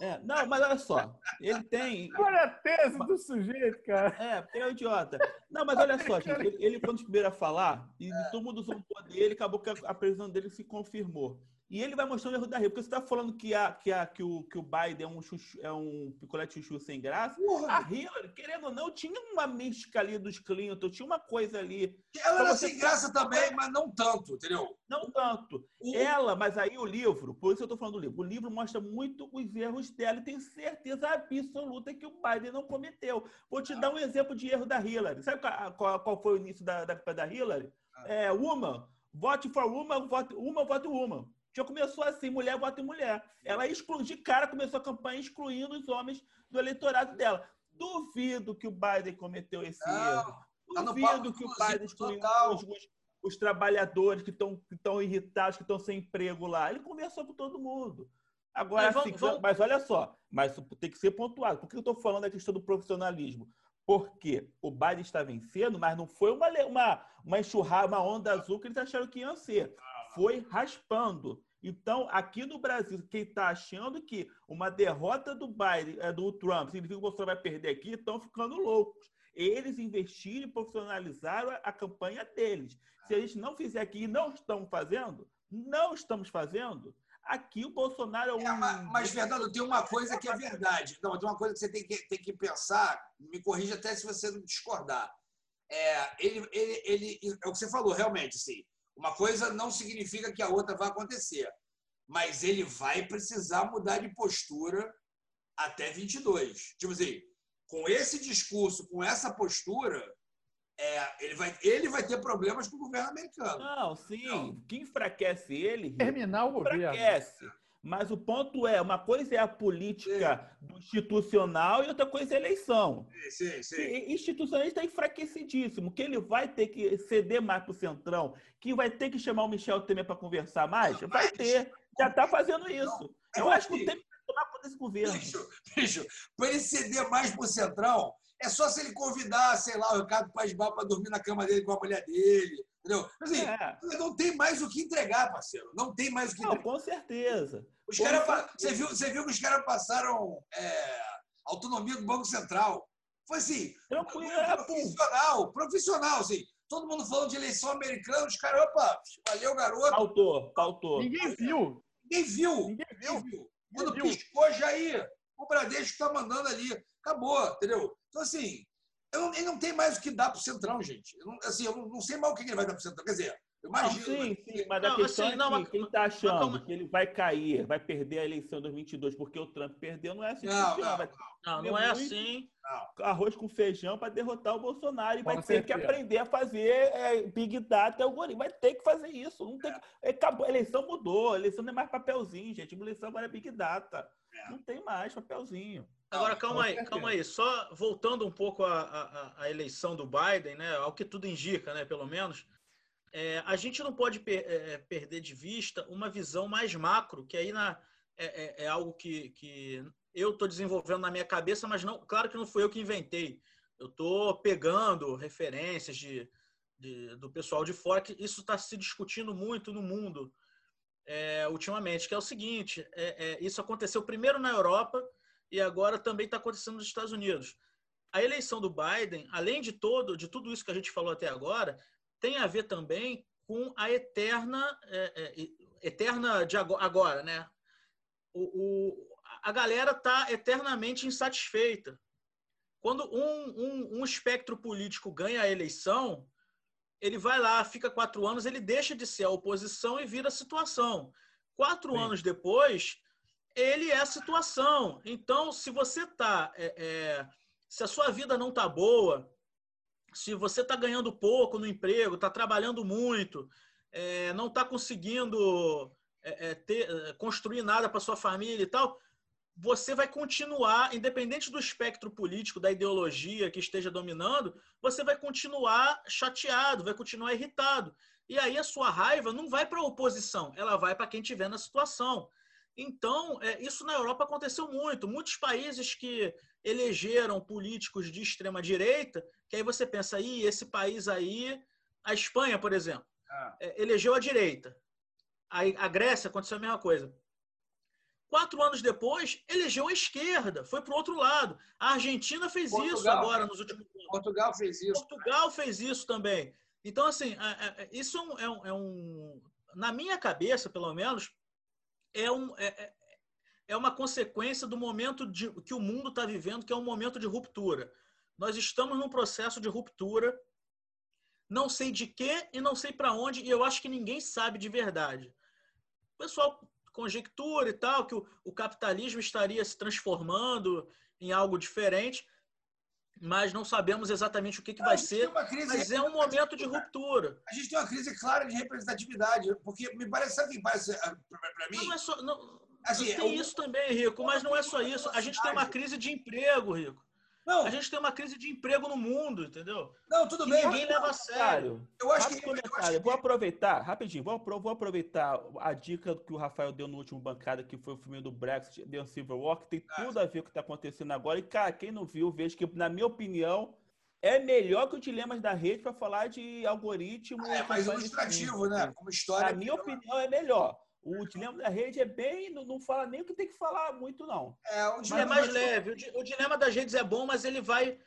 É. é. não, mas olha só. Ele tem. Olha a tese do sujeito, cara. É, tem um idiota. Não, mas olha só, gente. Ele, ele foi um dos primeiros a falar e é. todo mundo zombou dele, acabou que a, a previsão dele se confirmou. E ele vai mostrar o erro da Rio. Porque você está falando que, a, que, a, que, o, que o Biden é um, chuchu, é um picolé chuchu sem graça. Porra. A Hillary, querendo ou não, tinha uma mística ali dos Clinton, tinha uma coisa ali. Ela era sem graça também, mas não tanto, entendeu? Não tanto. Ela, mas aí o livro, por isso eu estou falando do livro, o livro mostra muito os erros dela e tem certeza absoluta que o Biden não cometeu. Vou te ah. dar um exemplo de erro da Hillary. Sabe qual, qual, foi o início da, da, da Hillary? Ah. É, woman, vote for woman, vote, uma, vote woman. Já começou assim, mulher vota em mulher. Ela excluiu, de cara começou a campanha excluindo os homens do eleitorado dela. Duvido que o Biden cometeu esse não, erro. Tá Duvido que o Biden excluiu os, os, os, trabalhadores que estão que irritados, que estão sem emprego lá. Ele conversou com todo mundo. Agora, mas, assim, vamos... mas olha só, mas tem que ser pontuado. Por que eu estou falando da questão do profissionalismo? Porque o Biden está vencendo, mas não foi uma, uma, uma enxurrada, uma onda azul que eles acharam que iam ser. Foi raspando. Então, aqui no Brasil, quem está achando que uma derrota do Biden, é, do Trump, significa que o Bolsonaro vai perder aqui, estão ficando loucos. Eles investiram e profissionalizaram a, a campanha deles. Se a gente não fizer aqui e não estamos fazendo, não estamos fazendo, aqui o Bolsonaro é um. É, mas, mas, Fernando, tem uma coisa que é verdade. Não, tem uma coisa que você tem que, tem que pensar, me corrija até se você não discordar. É, ele, ele, ele, é o que você falou, realmente, assim. Uma coisa não significa que a outra vai acontecer, mas ele vai precisar mudar de postura até 22. Tipo assim, com esse discurso, com essa postura, é, ele, vai, ele vai ter problemas com o governo americano. Não, sim. Não. Quem enfraquece ele. Terminar o governo. Enfraquece. Mas o ponto é, uma coisa é a política institucional e outra coisa é a eleição. Sim, sim, sim. E institucionalista está enfraquecidíssimo, que ele vai ter que ceder mais para o Centrão, que vai ter que chamar o Michel Temer para conversar mais, não, vai ter. Já está fazendo isso. Não, Eu acho que o Temer vai tomar conta desse governo. Bicho, bicho para ele ceder mais para o Centrão, é só se ele convidar, sei lá, o Ricardo Paz para dormir na cama dele com a mulher dele Entendeu? Assim, é. Não tem mais o que entregar, parceiro. Não tem mais o que não, entregar. Com certeza. Os cara, você, viu, você viu que os caras passaram é, autonomia do Banco Central. Foi assim, Tranquilo, profissional, profissional, assim. Todo mundo falando de eleição americana, os caras, opa, valeu, garoto. Pautou, pautou. Ninguém viu. Ninguém viu. Ninguém viu. Ninguém viu. Quando viu. piscou, já ia. O Bradesco está mandando ali. Acabou, entendeu? Então, assim, não, ele não tem mais o que dar para o Centrão, gente. Eu não, assim, eu não sei mal o que ele vai dar para o Centrão. Quer dizer, imagino. Não, sim, sim, mas a questão assim, é não, que quem está achando mas... que ele vai cair, vai perder a eleição de 2022 porque o Trump perdeu, não é assim. Não, não, não, não, não é assim. Arroz com feijão para derrotar o Bolsonaro e vai ter que aprender a fazer é, Big Data e algoritmo. Vai ter que fazer isso. Não tem que... Acabou. A eleição mudou. A eleição não é mais papelzinho, gente. A eleição agora é Big Data. É. Não tem mais papelzinho. Agora, calma aí, calma aí. Só voltando um pouco à, à, à, eleição do Biden, né, ao que tudo indica, né, pelo menos, é, a gente não pode per, é, perder de vista uma visão mais macro, que aí na, é, é, é algo que, que eu estou desenvolvendo na minha cabeça, mas não, claro que não fui eu que inventei. Eu estou pegando referências de, de, do pessoal de fora, que isso está se discutindo muito no mundo é, ultimamente, que é o seguinte: é, isso aconteceu primeiro na Europa e agora também está acontecendo nos Estados Unidos. A eleição do Biden, além de todo, de tudo isso que a gente falou até agora, tem a ver também com a eterna, é, é, eterna de agora, né? O, o a galera está eternamente insatisfeita. Quando um, um, um espectro político ganha a eleição, ele vai lá, fica quatro anos, ele deixa de ser a oposição e vira a situação. Quatro Sim. anos depois, ele é a situação. Então, se você tá, é, é, se a sua vida não tá boa, se você tá ganhando pouco no emprego, tá trabalhando muito, é, não tá conseguindo é, é, ter, é, construir nada para sua família e tal, você vai continuar, independente do espectro político, da ideologia que esteja dominando, você vai continuar chateado, vai continuar irritado. E aí a sua raiva não vai para a oposição, ela vai para quem estiver na situação. Então, é, isso na Europa aconteceu muito. Muitos países que elegeram políticos de extrema direita, que aí você pensa, aí esse país aí, a Espanha, por exemplo, ah. é, elegeu a direita. A, a Grécia aconteceu a mesma coisa. Quatro anos depois, elegeu a esquerda, foi para o outro lado. A Argentina fez Portugal, isso agora nos últimos anos. Portugal fez isso. Portugal fez isso também. Então, assim, isso é, é um, é um, na minha cabeça, pelo menos, é, um, é, é, é uma consequência do momento de, que o mundo está vivendo, que é um momento de ruptura. Nós estamos num processo de ruptura, não sei de quê e não sei para onde, e eu acho que ninguém sabe de verdade. O pessoal conjectura e tal, que o, o capitalismo estaria se transformando em algo diferente, mas não sabemos exatamente o que, que vai ser. Mas é um momento de ruptura. A gente tem uma crise clara de representatividade, porque me parece, sabe o que parece ah, para mim? Não é só, não, assim, tem isso também, Rico, mas não é só isso. A gente tem uma crise de emprego, Rico. Não. A gente tem uma crise de emprego no mundo, entendeu? Não, tudo bem. Ninguém leva a sério. Eu acho que, comentário. Eu Vou aproveitar, rapidinho, vou, aproveitar a dica que o Rafael deu no último bancada, que foi o filme do Brexit, The Civil War, que tem ah. tudo a ver com o que está acontecendo agora. E, cara, quem não viu, veja que, na minha opinião, é melhor que o Dilemas da Rede para falar de algoritmo. Ah, é mais ilustrativo, né? Como história. Na minha opinião, é melhor. O dilema da rede é bem. Não, não fala nem o que tem que falar muito, não. É, o dilema é mais leve. O, dilema das redes é bom, mas ele vai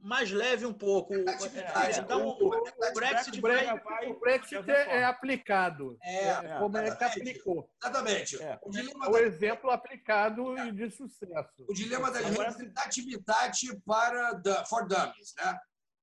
mais leve um pouco. É, é, então, o, o, o, Brexit, vai, vai, o Brexit é, é aplicado. É, é, como é que aplicou. Exatamente. O, dilema o da... exemplo aplicado e de sucesso. O dilema das redes é tati para the, for dummies, né?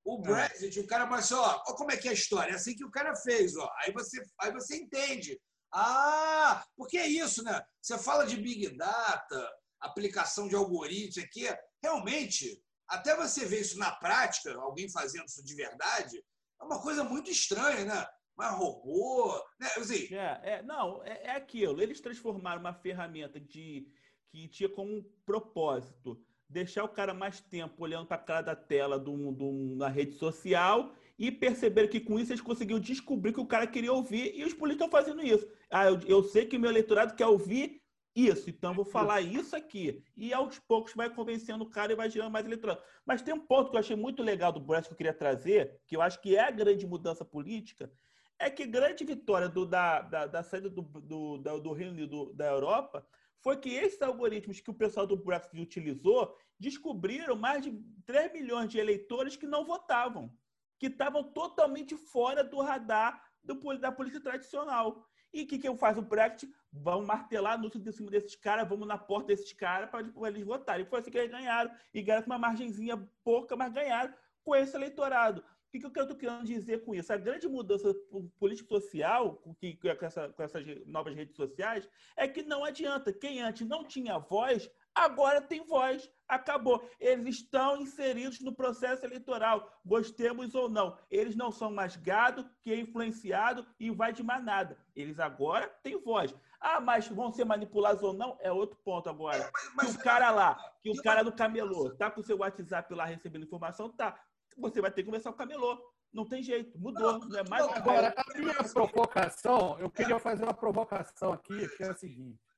O Brexit, o cara vai assim, ó, ó, como é que é a história? É assim que o cara fez, ó. Aí você, aí você entende ah, porque é isso, né? Você fala de Big Data, aplicação de algoritmos aqui. Realmente, até você ver isso na prática, alguém fazendo isso de verdade, é uma coisa muito estranha, né? Mas robô, né? Assim, é, é, não, é, é aquilo. Eles transformaram uma ferramenta de que tinha como propósito deixar o cara mais tempo olhando para a cara da tela do, na rede social e perceberam que com isso eles conseguiram descobrir que o cara queria ouvir e os políticos estão fazendo isso. Ah, eu, eu sei que o meu eleitorado quer ouvir isso, então vou falar isso aqui. E aos poucos vai convencendo o cara e vai gerando mais eleitorado. Mas tem um ponto que eu achei muito legal do Brexit que eu queria trazer, que eu acho que é a grande mudança política, é que grande vitória do, da, da, da, saída do, do, do Reino Unido da Europa foi que esses algoritmos que o pessoal do Brexit utilizou descobriram mais de 3 milhões de eleitores que não votavam que estavam totalmente fora do radar do, da polícia tradicional. E o que, que eu faço o Brexit? Vamos martelar no em cima desses caras, vamos na porta desses caras para eles votarem. Foi assim que eles ganharam. E ganharam com uma margenzinha pouca, mas ganharam com esse eleitorado. O que, que eu estou querendo dizer com isso? A grande mudança político-social com, com, essa, com essas novas redes sociais é que não adianta. Quem antes não tinha voz, agora tem voz. Acabou. Eles estão inseridos no processo eleitoral, gostemos ou não. Eles não são mais gado que é influenciado e vai de manada. Eles agora têm voz. Ah, mas vão ser manipulados ou não? É outro ponto agora. É, mas, mas, que o cara lá, que o cara do camelô, tá com o seu WhatsApp lá recebendo informação, tá. Você vai ter que conversar com o camelô. Não tem jeito, mudou. Não, não é mais agora, a minha provocação, eu queria fazer uma provocação aqui, que é a seguinte.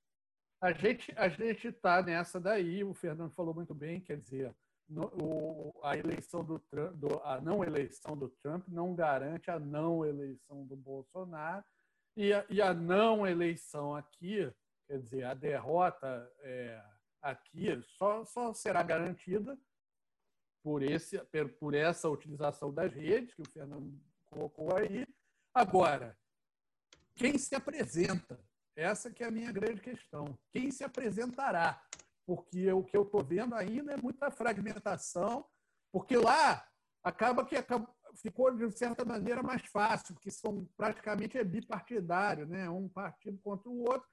A gente a gente está nessa daí. O Fernando falou muito bem, quer dizer, no, o, a eleição do Trump, do, a não eleição do Trump não garante a não eleição do Bolsonaro e a, e a não eleição aqui, quer dizer, a derrota é, aqui só, só será garantida por, esse, por essa utilização das redes que o Fernando colocou aí. Agora, quem se apresenta essa que é a minha grande questão. Quem se apresentará? Porque o que eu estou vendo ainda é muita fragmentação, porque lá acaba que ficou, de certa maneira, mais fácil, porque são praticamente é bipartidário, né? um partido contra o outro.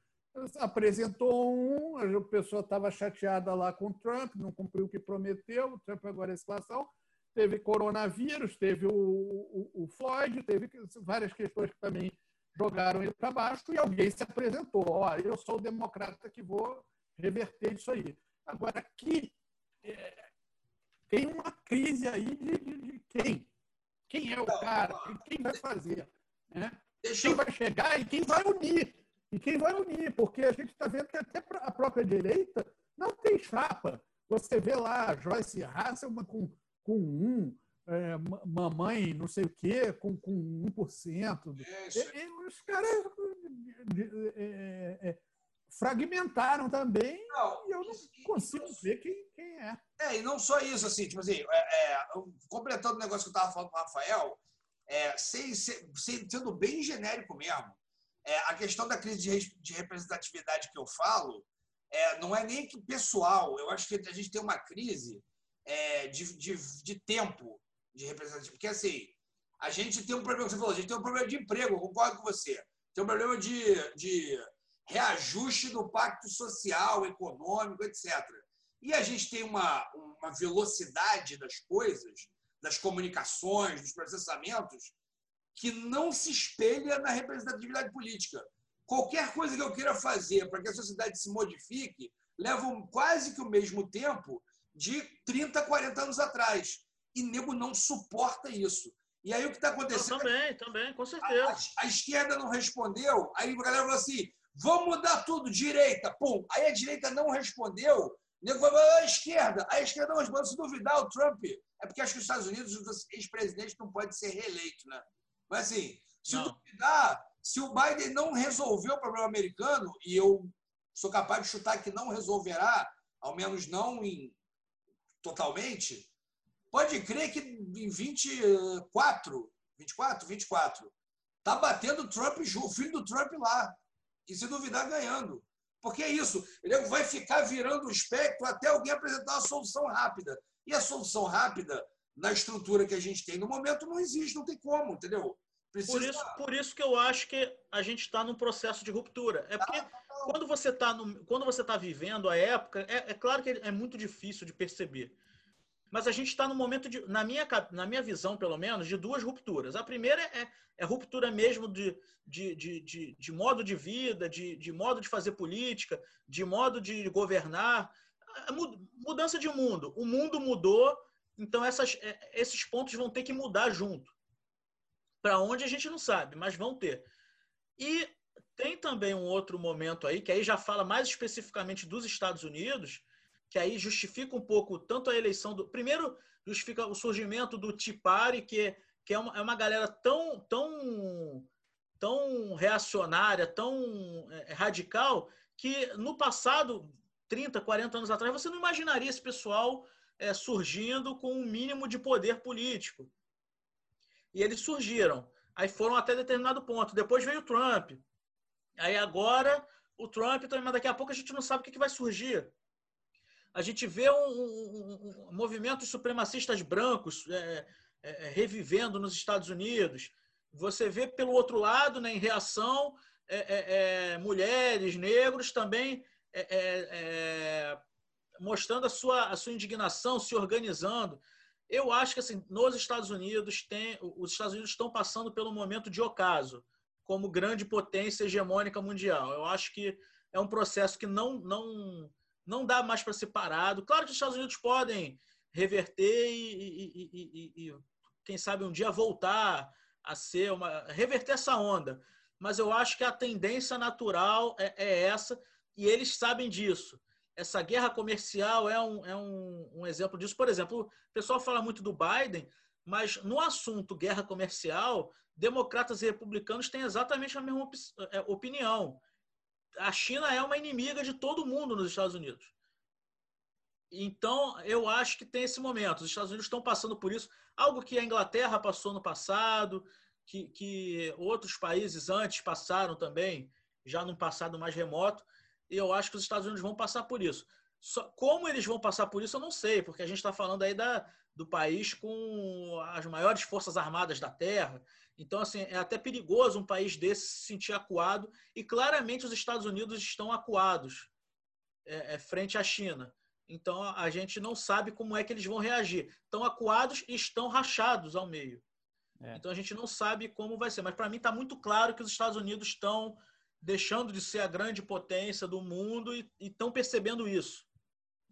Apresentou um, a pessoa estava chateada lá com o Trump, não cumpriu o que prometeu, o Trump agora é situação. Teve coronavírus, teve o, o, o Floyd, teve várias questões que também jogaram ele para baixo e alguém se apresentou. Ó, eu sou o democrata que vou reverter isso aí. Agora, aqui é, tem uma crise aí de, de, de, quem? Quem é o cara? Quem vai fazer? Né? Quem vai chegar e quem vai unir? E quem vai unir? Porque a gente está vendo que até a própria direita não tem chapa. Você vê lá Joyce Hasselman com, com um, é, mamãe não sei o quê, com, com 1%. É, e, e os caras é, é, fragmentaram também não, e eu não consigo ver quem, quem é. É, e não só isso, assim, tipo assim, é, é, completando o negócio que eu estava falando com o Rafael, é, sem, sem, sendo bem genérico mesmo, é, a questão da crise de, de representatividade que eu falo é, não é nem que pessoal, eu acho que a gente tem uma crise é, de, de, de, tempo de representatividade, porque assim, a gente tem um problema, você falou, a gente tem um problema de emprego, eu concordo com você, tem um problema de, de reajuste do pacto social, econômico, etc. E a gente tem uma, uma velocidade das coisas, das comunicações, dos processamentos, que não se espelha na representatividade política. Qualquer coisa que eu queira fazer para que a sociedade se modifique leva quase que o mesmo tempo de 30, 40 anos atrás. E nego não suporta isso. E aí o que está acontecendo. Eu também, também, com certeza. A, a, esquerda não respondeu, aí a galera falou assim: vamos mudar tudo, direita, pum. Aí a direita não respondeu, o nego falou, a esquerda. A esquerda não respondeu. Se duvidar, o Trump. É porque acho que os Estados Unidos, os ex-presidentes não podem ser reeleitos, né? Mas assim, se não. duvidar, se o Biden não resolveu o problema americano, e eu sou capaz de chutar que não resolverá, ao menos não em, totalmente, pode crer que em 24, 24, 24, tá batendo o Trump, o filho do Trump lá. E se duvidar, ganhando. Porque é isso, ele vai ficar virando o espectro até alguém apresentar uma solução rápida. E a solução rápida, na estrutura que a gente tem no momento, não existe, não tem como, entendeu? Precisa... Por, isso, por isso que eu acho que a gente está num processo de ruptura. É porque ah, quando você está está vivendo a época, é, é, claro que é muito difícil de perceber. Mas a gente está no momento de, na minha, na minha visão, pelo menos, de duas rupturas. A primeira é, é ruptura mesmo de, de, de, de, de modo de vida, de, de modo de fazer política, de modo de governar. Mudança de mundo. O mundo mudou, então essas, é, esses pontos vão ter que mudar junto. Para onde a gente não sabe, mas vão ter. E tem também um outro momento aí, que aí já fala mais especificamente dos Estados Unidos, que aí justifica um pouco tanto a eleição do. Primeiro, justifica o surgimento do Tipari, que, que é, uma, é uma galera tão, tão, tão reacionária, tão é, radical, que no passado, 30, 40 anos atrás, você não imaginaria esse pessoal é, surgindo com um mínimo de poder político. E eles surgiram. Aí foram até determinado ponto. Depois veio o Trump. Aí agora o Trump, mas daqui a pouco a gente não sabe o que vai surgir a gente vê um, um, um movimentos supremacistas brancos é, é, é, revivendo nos Estados Unidos. Você vê pelo outro lado, né, em reação, é, é, é mulheres, negros também mostrando a sua, a sua indignação, se organizando. Eu acho que assim, nos Estados Unidos tem, os Estados Unidos estão passando pelo momento de ocaso como grande potência hegemônica mundial. Eu acho que é um processo que não não não dá mais para ser parado. Claro que os Estados Unidos podem reverter e, e, e, e, quem sabe um dia voltar a ser uma reverter essa onda. Mas eu acho que a tendência natural é, é essa e eles sabem disso. Essa guerra comercial é, um, é um, um exemplo disso. Por exemplo, o pessoal fala muito do Biden, mas no assunto guerra comercial, democratas e republicanos têm exatamente a mesma é, opinião a China é uma inimiga de todo mundo nos Estados Unidos. Então, eu acho que tem esse momento. Os Estados Unidos estão passando por isso. Algo que a Inglaterra passou no passado, que, que outros países antes passaram também, já num passado mais remoto. E eu acho que os Estados Unidos vão passar por isso. Só, como eles vão passar por isso, eu não sei, porque a gente está falando aí da, do país com as maiores forças armadas da Terra. Então, assim, é até perigoso um país desse se sentir acuado, e claramente os Estados Unidos estão acuados é, é, frente à China. Então, a gente não sabe como é que eles vão reagir. Estão acuados e estão rachados ao meio. É. Então, a gente não sabe como vai ser. Mas, para mim, está muito claro que os Estados Unidos estão deixando de ser a grande potência do mundo e estão percebendo isso.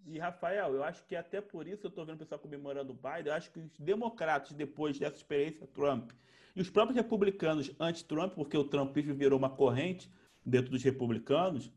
E, Rafael, eu acho que até por isso eu estou vendo o pessoal comemorando o Biden. Eu acho que os democratas, depois dessa experiência Trump, e os próprios republicanos anti-Trump, porque o trumpismo virou uma corrente dentro dos republicanos,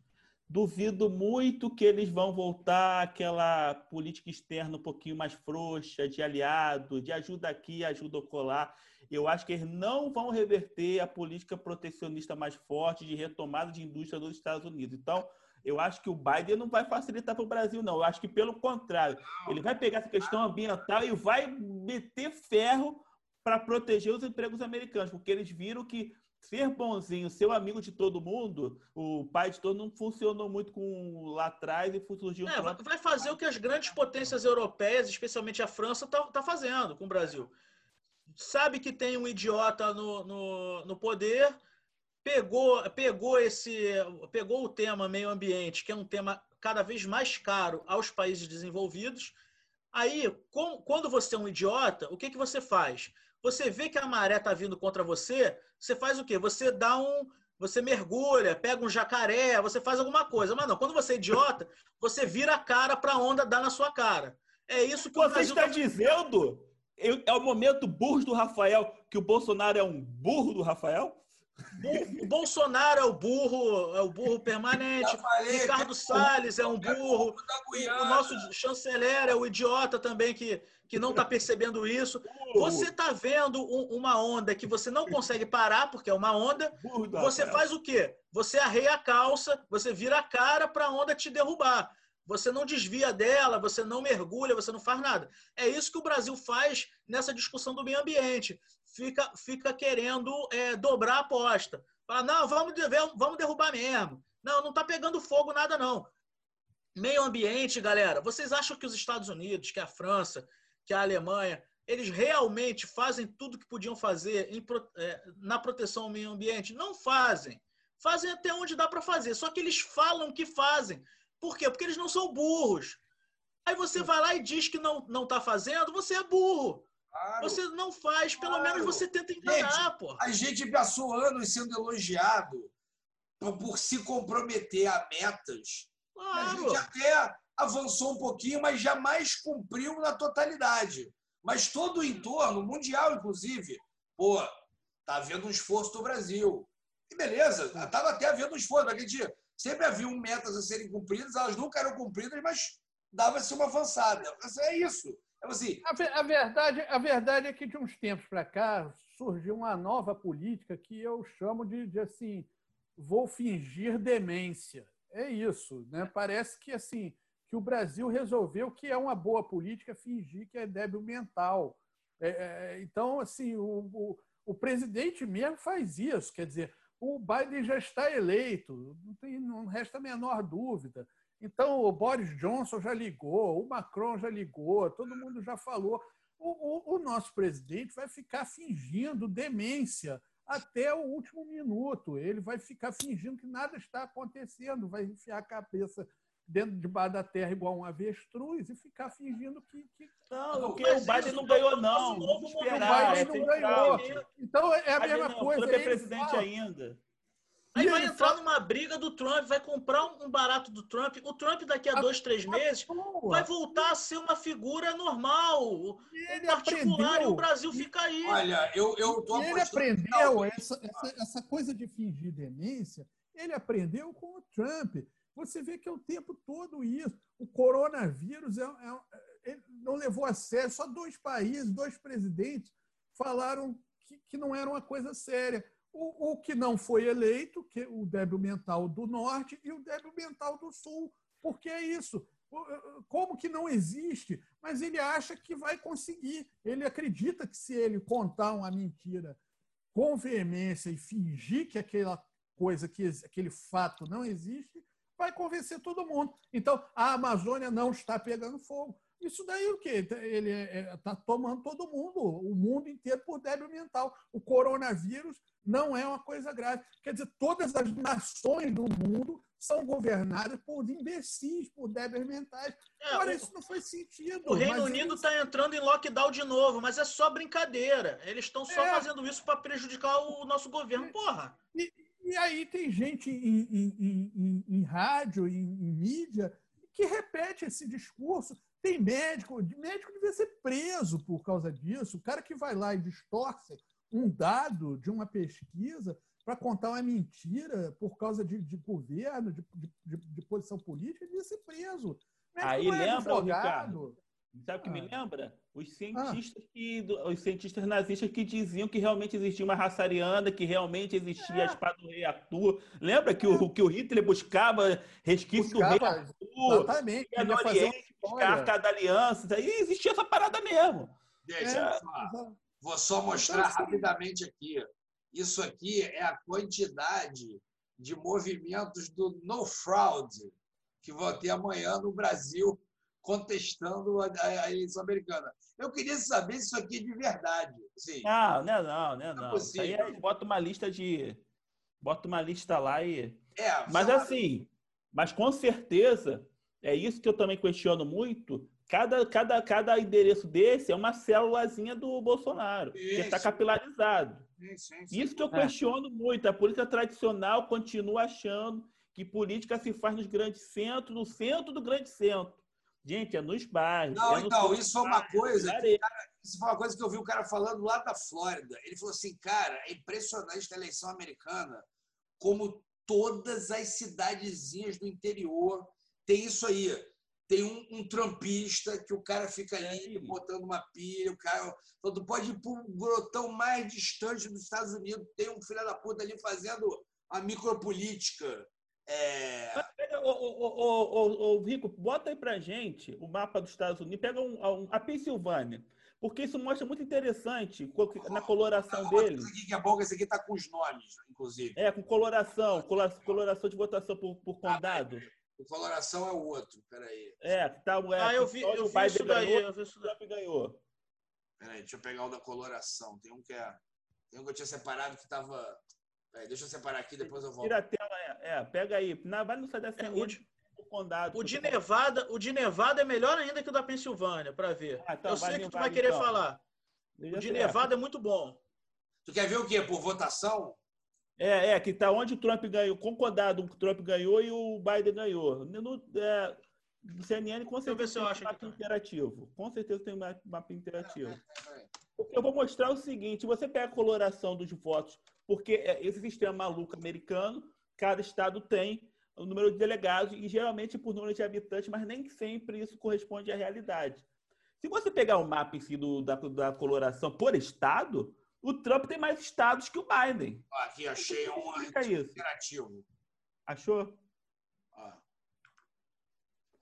duvido muito que eles vão voltar àquela política externa um pouquinho mais frouxa, de aliado, de ajuda aqui, ajuda colar. Eu acho que eles não vão reverter a política protecionista mais forte de retomada de indústria dos Estados Unidos. Então, eu acho que o Biden não vai facilitar para o Brasil, não. Eu acho que, pelo contrário, ele vai pegar essa questão ambiental e vai meter ferro para proteger os empregos americanos, porque eles viram que ser bonzinho, ser amigo de todo mundo, o pai de todo não funcionou muito com lá atrás e surgiu um é, Vai fazer o que as grandes potências europeias, especialmente a França, tá, tá fazendo com o Brasil. Sabe que tem um idiota no, no, no poder, pegou, pegou esse, pegou o tema meio ambiente, que é um tema cada vez mais caro aos países desenvolvidos. Aí, com, quando você é um idiota, o que, que você faz? Você vê que a maré está vindo contra você, você faz o quê? Você dá um, você mergulha, pega um jacaré, você faz alguma coisa. Mas não, quando você é idiota, você vira a cara para a onda dar na sua cara. É isso que você o Brasil está tá... dizendo? É o momento burro do Rafael que o Bolsonaro é um burro do Rafael? O Bolsonaro é o burro, é o burro permanente. Falei, Ricardo Salles é um burro. O nosso chanceler é o idiota também que, que não está percebendo isso. Você está vendo um, uma onda que você não consegue parar, porque é uma onda. Você faz o quê? Você arreia a calça, você vira a cara para a onda te derrubar. Você não desvia dela, você não mergulha, você não faz nada. É isso que o Brasil faz nessa discussão do meio ambiente fica, fica querendo é, dobrar a aposta. Fala, não, vamos, vamos derrubar mesmo. Não, não está pegando fogo nada, não. Meio ambiente, galera. Vocês acham que os Estados Unidos, que a França, que a Alemanha, eles realmente fazem tudo que podiam fazer em, é, na proteção ao meio ambiente? Não fazem. Fazem até onde dá para fazer. Só que eles falam que fazem. Por quê? Porque eles não são burros. Aí você vai lá e diz que não está fazendo, você é burro. Claro. Você não faz, pelo claro. menos você tenta enganar, pô. A gente passou anos sendo elogiado por se comprometer a metas. Claro. A gente até avançou um pouquinho, mas jamais cumpriu na totalidade. Mas todo o entorno, mundial inclusive, pô, tá havendo um esforço do Brasil. E beleza, estava até havendo um esforço, gente sempre havia metas a serem cumpridas, elas nunca eram cumpridas, mas dava-se uma avançada. É isso. É assim. A, a, verdade, a verdade é que de uns tempos para cá surgiu uma nova política que eu chamo de, de assim, vou fingir demência. É isso, né? Parece que assim que o Brasil resolveu que é uma boa política fingir que é débil mental. É, é, então, assim, o, o, o, presidente mesmo faz isso. Quer dizer, o Biden já está eleito, não, tem, não resta a menor dúvida. Então, o Boris Johnson já ligou, o Macron já ligou, todo mundo já falou. O, o, o nosso presidente vai ficar fingindo demência até o último minuto. Ele vai ficar fingindo que nada está acontecendo, vai enfiar a cabeça dentro de baixo da terra igual um avestruz e ficar fingindo que. que... Não, porque o Biden não ganhou, não. Vamos esperar. O Biden não ganhou. Então é a mesma coisa. Ele é presidente ainda. Aí vai entrar numa briga do Trump, vai comprar um barato do Trump. O Trump, daqui a dois, três meses, vai voltar a ser uma figura normal, ele particular, aprendeu. e o Brasil fica aí. Olha, eu, eu tô Ele aprendeu essa, essa, essa coisa de fingir demência, ele aprendeu com o Trump. Você vê que é o tempo todo isso. O coronavírus é, é, é não levou a sério, só dois países, dois presidentes falaram que, que não era uma coisa séria o, o que não foi eleito, que o débil mental do norte e o débil mental do sul. Porque é isso. Como que não existe? Mas ele acha que vai conseguir. Ele acredita que se ele contar uma mentira com veemência e fingir que aquela coisa, que aquele fato não existe, vai convencer todo mundo. Então, a Amazônia não está pegando fogo. Isso daí o quê? Ele está é, é tá tomando todo mundo, o mundo inteiro por débil mental. O coronavírus não é uma coisa grave. Quer dizer, todas as nações do mundo são governadas por imbecis, por débeis mentais. É, Agora, o, isso não faz sentido. O Reino Unido está eles... entrando em lockdown de novo, mas é só brincadeira. Eles estão só é. fazendo isso para prejudicar o nosso governo, porra. E, E aí tem gente em, em, em, em rádio, em, mídia, que repete esse discurso. Tem médico, médico devia ser preso por causa disso. O cara que vai lá e distorce um dado de uma pesquisa para contar uma mentira por causa de, de governo, de, de, de, posição política, devia ser preso. Médico aí é lembra, Ricardo, Sabe o que ah. me lembra? Os cientistas, ah. que, os cientistas nazistas que diziam que realmente existia uma raça ariana, que realmente existia é. a espada do rei Arthur. Lembra que, é. o, que o Hitler buscava resquício buscava, do rei Arthur? Exatamente. No Oriente, buscar da aliança. Aí existia essa parada mesmo. Deixa é. eu Vou só mostrar rapidamente aqui. Isso aqui é a quantidade de movimentos do No Fraud que vão ter amanhã no Brasil contestando a, a, eleição americana. Eu queria saber se isso aqui é de verdade. Sim. Não, não, não, não, não. Isso aí é, bota uma lista de. Bota uma lista lá e. É, mas assim, mas com certeza, é isso que eu também questiono muito. Cada, cada, cada endereço desse é uma célulazinha do Bolsonaro, isso. que está capilarizado. Isso, isso que eu é. questiono muito. A política tradicional continua achando que política se faz nos grandes centros, no centro do grande centro. Gente, é nos bairros. Não, é então, isso foi uma coisa. Cara, isso foi uma coisa que eu vi o cara falando lá da Flórida. Ele falou assim, cara, é impressionante a eleição americana, como todas as cidadezinhas do interior tem isso aí. Tem um, um trampista que o cara fica ali é botando uma pilha, o cara. Então, tu pode ir para um grotão mais distante dos Estados Unidos, tem um filho da puta ali fazendo a micropolítica é... Ô, ô, ô, Rico, bota aí pra gente o mapa dos Estados Unidos, pega um, um, a Pensilvânia, porque isso mostra muito interessante na coloração ah, dele. Aqui que é bom esse aqui tá com os nomes, inclusive. É, com coloração, coloração de votação por, por ah, condado. Ah, coloração é o outro, peraí. É, tá, é, ah, eu vi, eu vi isso daí, ganhou, eu vi isso daí. ganhou. Peraí, deixa eu pegar o da coloração. Tem um que é. Tem um que eu tinha separado que tava é, deixa eu separar aqui, depois eu volto. Tira a tela, é, é pega aí. Na, vai no CDC é, o, de, o condado. O de, Nevada, o de Nevada é melhor ainda que o da Pensilvânia, para ver. Ah, então, eu sei que tu vai querer então. falar. Deixa o de Nevada é muito bom. Tu quer ver o quê? Por votação? É, é, que tá onde o Trump ganhou, com condado o Trump ganhou e o Biden ganhou. No, é, no CNN, com certeza tem um mapa tá. interativo. Com certeza tem um mapa interativo. Porque eu vou mostrar o seguinte: você pega a coloração dos votos porque é, esse sistema maluco americano, cada estado tem o número de delegados e geralmente por número de habitantes, mas nem sempre isso corresponde à realidade. Se você pegar o mapa em si do, da, da coloração por estado, o Trump tem mais estados que o Biden. Aqui achei um interativo. Achou?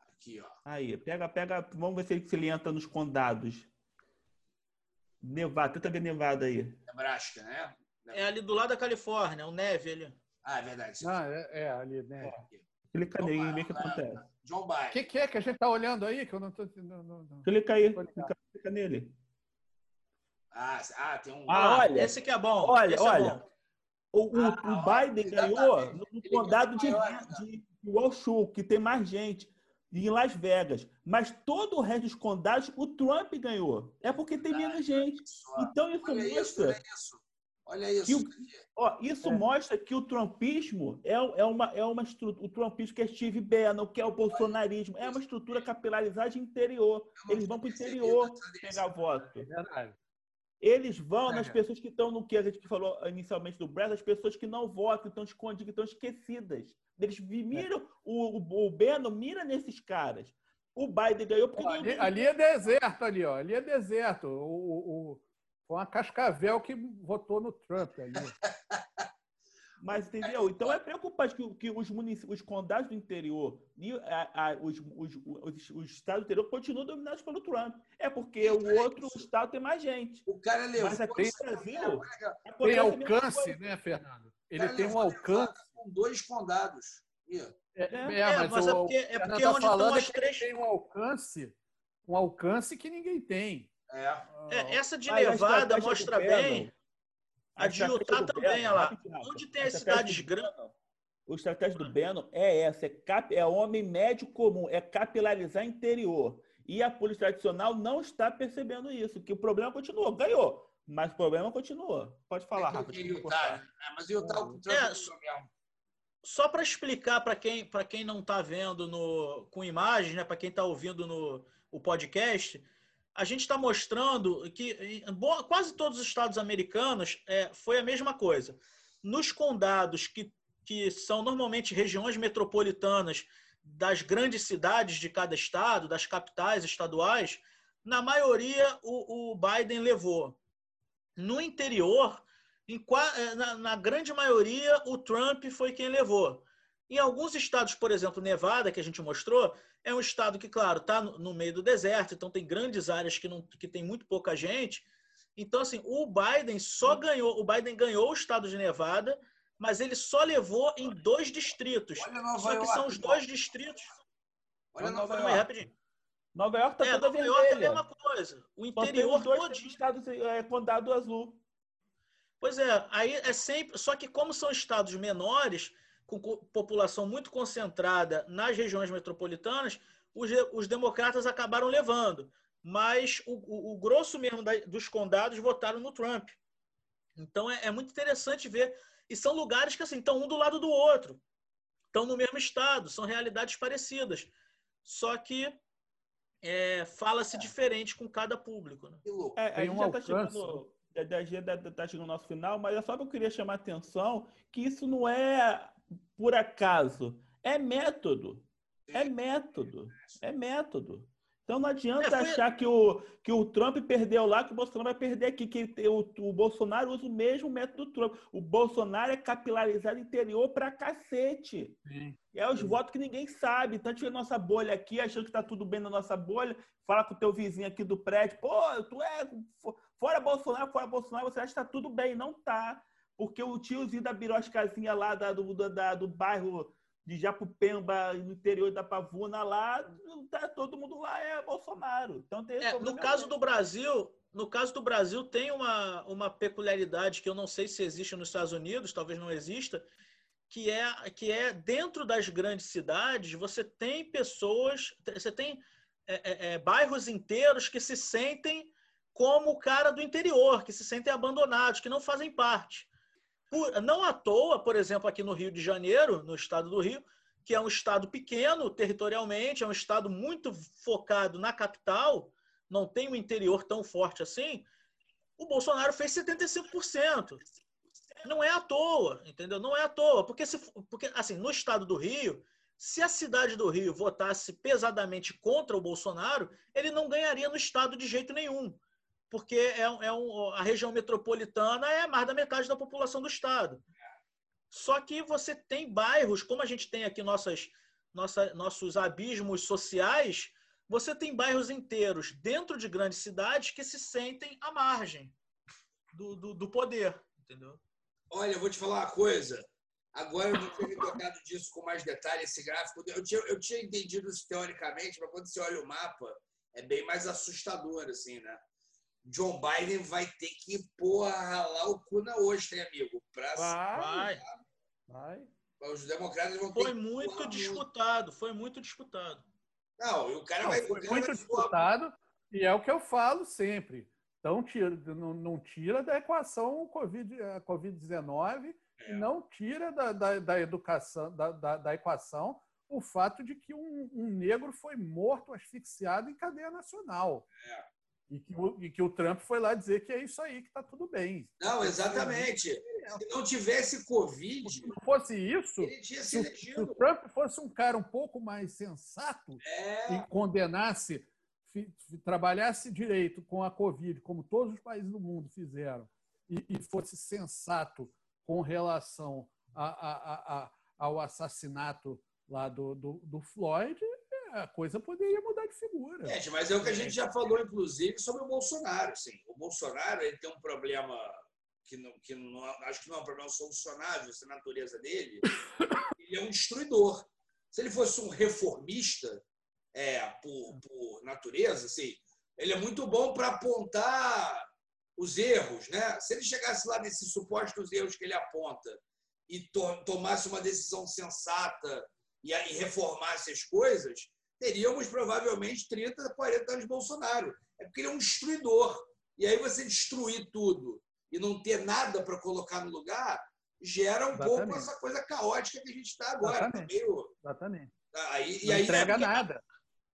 Aqui, ó. Aí, pega, pega. Vamos ver se ele, se ele entra nos condados. Nevada, tenta ver Nevada aí. Nebraska, né? É ali do lado da Califórnia, o neve ali. Ah, é verdade. Ah, é, é ali, né? Clica nele e vê o que acontece. John Biden. O que, que, é que a gente está olhando aí? Que eu não estou. Não, não, não. Clica aí, clica, clica, nele. Ah, ah, tem um. Ah, olha. Esse aqui é bom. Olha, esse olha. É bom. O, o, ah, o Biden ganhou no, no condado de, de, de Washoe, que tem mais gente, em Las Vegas. Mas todo o resto dos condados, o Trump ganhou. É porque tem menos gente. Então isso olha mostra. Isso. Olha isso. O, ó, isso é. mostra que o trumpismo é, é uma, é uma estrutura. O trumpismo que é Steve Bannon, que é o bolsonarismo, é uma estrutura capilarizada interior. Eles vão para o interior pegar voto. É Eles vão nas pessoas que estão no que a gente falou inicialmente do Brasil, as pessoas que não votam, que estão escondidas, que estão esquecidas. Eles miram, o, o, mira nesses caras. O Biden ganhou porque. Ali, ali, é deserto, ali, ó. Ali é deserto. o, o foi uma cascavel que votou no Trump ali. [laughs] Mas entendeu? Então é preocupante que, que os, os condados do interior e a, a, os, os, os, os, estados do interior continuam dominados pelo Trump. É porque o outro estado tem mais gente. O cara levou. Mas aqui no Brasil. Tem alcance, né, Fernando? Ele tem um alcance. Com dois condados. É, é, é, mas, mas o, é porque, é porque tá onde falando estão as três... tem um alcance, um alcance que ninguém tem. É. é essa de Nevada mostra bem. A de Utah também, olha lá. Onde tem as cidades grandes. O estratégia do Bannon é essa: é, cap, é homem médio comum, é capilarizar interior. E a polícia tradicional não está percebendo isso, que o problema continua. Ganhou. Mas o problema continua. Pode falar, Rafa. Utah, né? mas o Utah o Trump é, mesmo. Só para explicar para quem, quem não está vendo no, com imagens, né, para quem está ouvindo no o podcast, a gente está mostrando que quase todos os estados americanos é, foi a mesma coisa. Nos condados que, que são normalmente regiões metropolitanas das grandes cidades de cada estado, das capitais estaduais, na maioria o, o Biden levou. No interior, em, eh, na, na, grande maioria, o Trump foi quem levou. Em alguns estados, por exemplo, Nevada, que a gente mostrou, é um estado que, claro, está no, meio do deserto, então tem grandes áreas que, não, que tem muito pouca gente. Então, assim, o Biden só ganhou, o Biden ganhou o estado de Nevada, mas ele só levou em dois distritos. Só que York, são os dois distritos. Olha Nova York. rapidinho. Nova York está é, toda Nova vermelha. York é a mesma coisa. O interior todo. Estados é, condado azul. Pois é, aí é sempre. Só que como são estados menores, com população muito concentrada nas regiões metropolitanas, os, os democratas acabaram levando. Mas o, o, o grosso mesmo da, dos condados votaram no Trump. Então é, é, muito interessante ver. E são lugares que assim estão um do lado do outro, estão no mesmo estado, são realidades parecidas. Só que é, fala-se é. diferente com cada público. Né? É, a gente já está chegando, já, já tá chegando no nosso final, mas é só que eu queria chamar a atenção que isso não é por acaso, é método. É método. É método. Então não adianta é, foi... achar que o, que o Trump perdeu lá, que o Bolsonaro vai perder aqui. Que o, o Bolsonaro usa o mesmo método do Trump. O Bolsonaro é capilarizado interior pra cacete. Sim. É os Sim. votos que ninguém sabe. Então a gente vê nossa bolha aqui, achando que tá tudo bem na nossa bolha, fala com o teu vizinho aqui do prédio, pô, tu é fora Bolsonaro, fora Bolsonaro, você acha que tá tudo bem. Não tá. Porque o tiozinho da biroscazinha lá da, do, da, do bairro de Japupemba, no interior da Pavuna, lá, tá, todo mundo lá é Bolsonaro. Então é, no caso do Brasil, no caso do Brasil tem uma, uma peculiaridade que eu não sei se existe nos Estados Unidos, talvez não exista, que é que é dentro das grandes cidades você tem pessoas, você tem é, é, é, bairros inteiros que se sentem como o cara do interior, que se sentem abandonados, que não fazem parte. Por, não à toa, por exemplo, aqui no Rio de Janeiro, no estado do Rio, que é um estado pequeno territorialmente, é um estado muito focado na capital, não tem um interior tão forte assim, o Bolsonaro fez 75%. Não é à toa, entendeu? Não é à toa, porque se porque assim, no estado do Rio, se a cidade do Rio votasse pesadamente contra o Bolsonaro, ele não ganharia no estado de jeito nenhum porque é, é um, a região metropolitana é mais da metade da população do estado. Só que você tem bairros, como a gente tem aqui nossas, nossa, nossos abismos sociais, você tem bairros inteiros dentro de grandes cidades que se sentem à margem do, do, do poder, entendeu? Olha, eu vou te falar uma coisa. Agora eu não tinha me tocado disso com mais detalhe, esse gráfico. Eu tinha, eu tinha entendido isso teoricamente, mas quando você olha o mapa, é bem mais assustador, assim, né? John Biden vai ter que, porra, ralar o cu na ostra, hein, amigo? Pra vai, vai. Os democratas vão foi ter muito disputado, foi muito disputado. Não, e o cara não, vai. Foi muito disputado, e é o que eu falo sempre. Então, tira, não, não tira da equação o COVID, a Covid-19 é. e não tira da, da, da educação, da, da, da, equação o fato de que um, um negro foi morto, asfixiado em cadeia nacional. É. E que, o, e que o Trump foi lá dizer que é isso aí, que está tudo bem. Não, exatamente. Se não tivesse Covid. Se não fosse isso, ele tinha se, se o Trump fosse um cara um pouco mais sensato é. e condenasse, trabalhasse direito com a Covid, como todos os países do mundo fizeram, e, e fosse sensato com relação a, a, a, ao assassinato lá do, do, do Floyd, a coisa poderia mudar de figura. Gente, mas é o que a gente já falou, inclusive, sobre o Bolsonaro. Assim. O Bolsonaro ele tem um problema que, não, que não, acho que não é um problema solucionável, essa natureza dele. [coughs] Ele é um destruidor. Se ele fosse um reformista, é, por, por natureza, assim, ele é muito bom para apontar os erros. Né? Se ele chegasse lá nesses supostos erros que ele aponta e to tomasse uma decisão sensata e, e reformasse as coisas, teríamos provavelmente 30, 40 anos de Bolsonaro. É porque ele é um destruidor. E aí você destruir tudo e não ter nada para colocar no lugar, gera um Exatamente. pouco essa coisa caótica que a gente está agora. Exatamente. Meio... Exatamente. Aí, não aí, entrega aí, nada.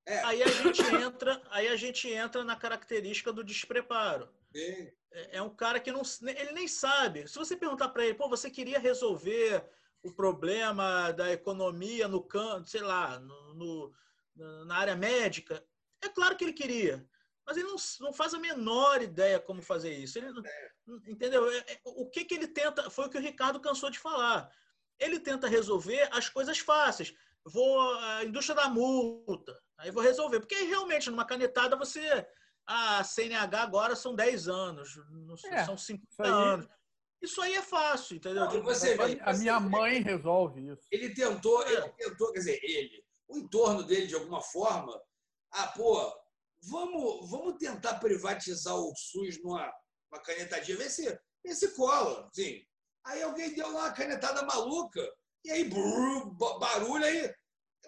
É. Aí a gente entra, aí a gente entra na característica do despreparo. É, é um cara que não, ele nem sabe. Se você perguntar para ele, pô, você queria resolver o problema da economia no canto, sei lá, no, no, na área médica, é claro que ele queria, mas ele não, não faz a menor ideia como fazer isso. Ele, é. Entendeu? É, é, o que, que ele tenta, foi o que o Ricardo cansou de falar. Ele tenta resolver as coisas fáceis. Vou a indústria da multa, aí vou resolver. Porque realmente, numa canetada, você. A CNH agora são 10 anos, é, são 50 anos. Isso aí é fácil, entendeu? Não, você, a minha mãe resolve isso. Ele tentou, é. ele tentou, quer dizer, ele, o entorno dele, de alguma forma, ah, pô, vamos, vamos tentar privatizar o SUS numa uma canetadinha, vê se, vê se cola. Assim. Aí alguém deu lá uma canetada maluca, e aí brrr, barulho aí.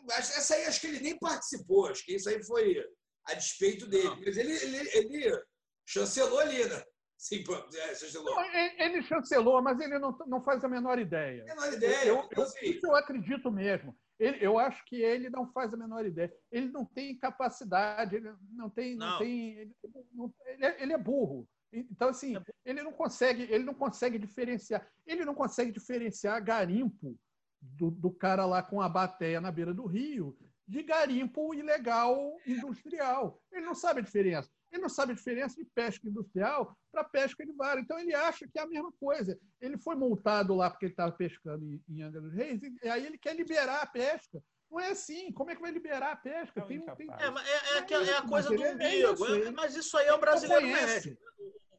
Essa aí acho que ele nem participou, acho que isso aí foi a despeito dele. Não. Mas ele, ele, ele chancelou ali, né? Sim, é, chancelou. Não, ele chancelou, mas ele não, não faz a menor ideia. Menor ideia. Eu, eu, assim. Isso eu acredito mesmo. Ele, eu acho que ele não faz a menor ideia. Ele não tem capacidade, ele não tem. Não. não tem ele, não, ele, é, ele é burro. Então, assim, ele não consegue, ele não consegue diferenciar. Ele não consegue diferenciar garimpo do, do cara lá com a bateia na beira do rio de garimpo ilegal industrial. Ele não sabe a diferença. Ele não sabe a diferença de pesca industrial para pesca de vara. Então, ele acha que é a mesma coisa. Ele foi multado lá porque ele estava pescando em, em Angra dos Reis, e aí ele quer liberar a pesca. Não é assim. Como é que vai liberar a pesca? Tem, tem... É, é, é, é, a coisa do umbigo. É, mas isso aí é o brasileiro médio.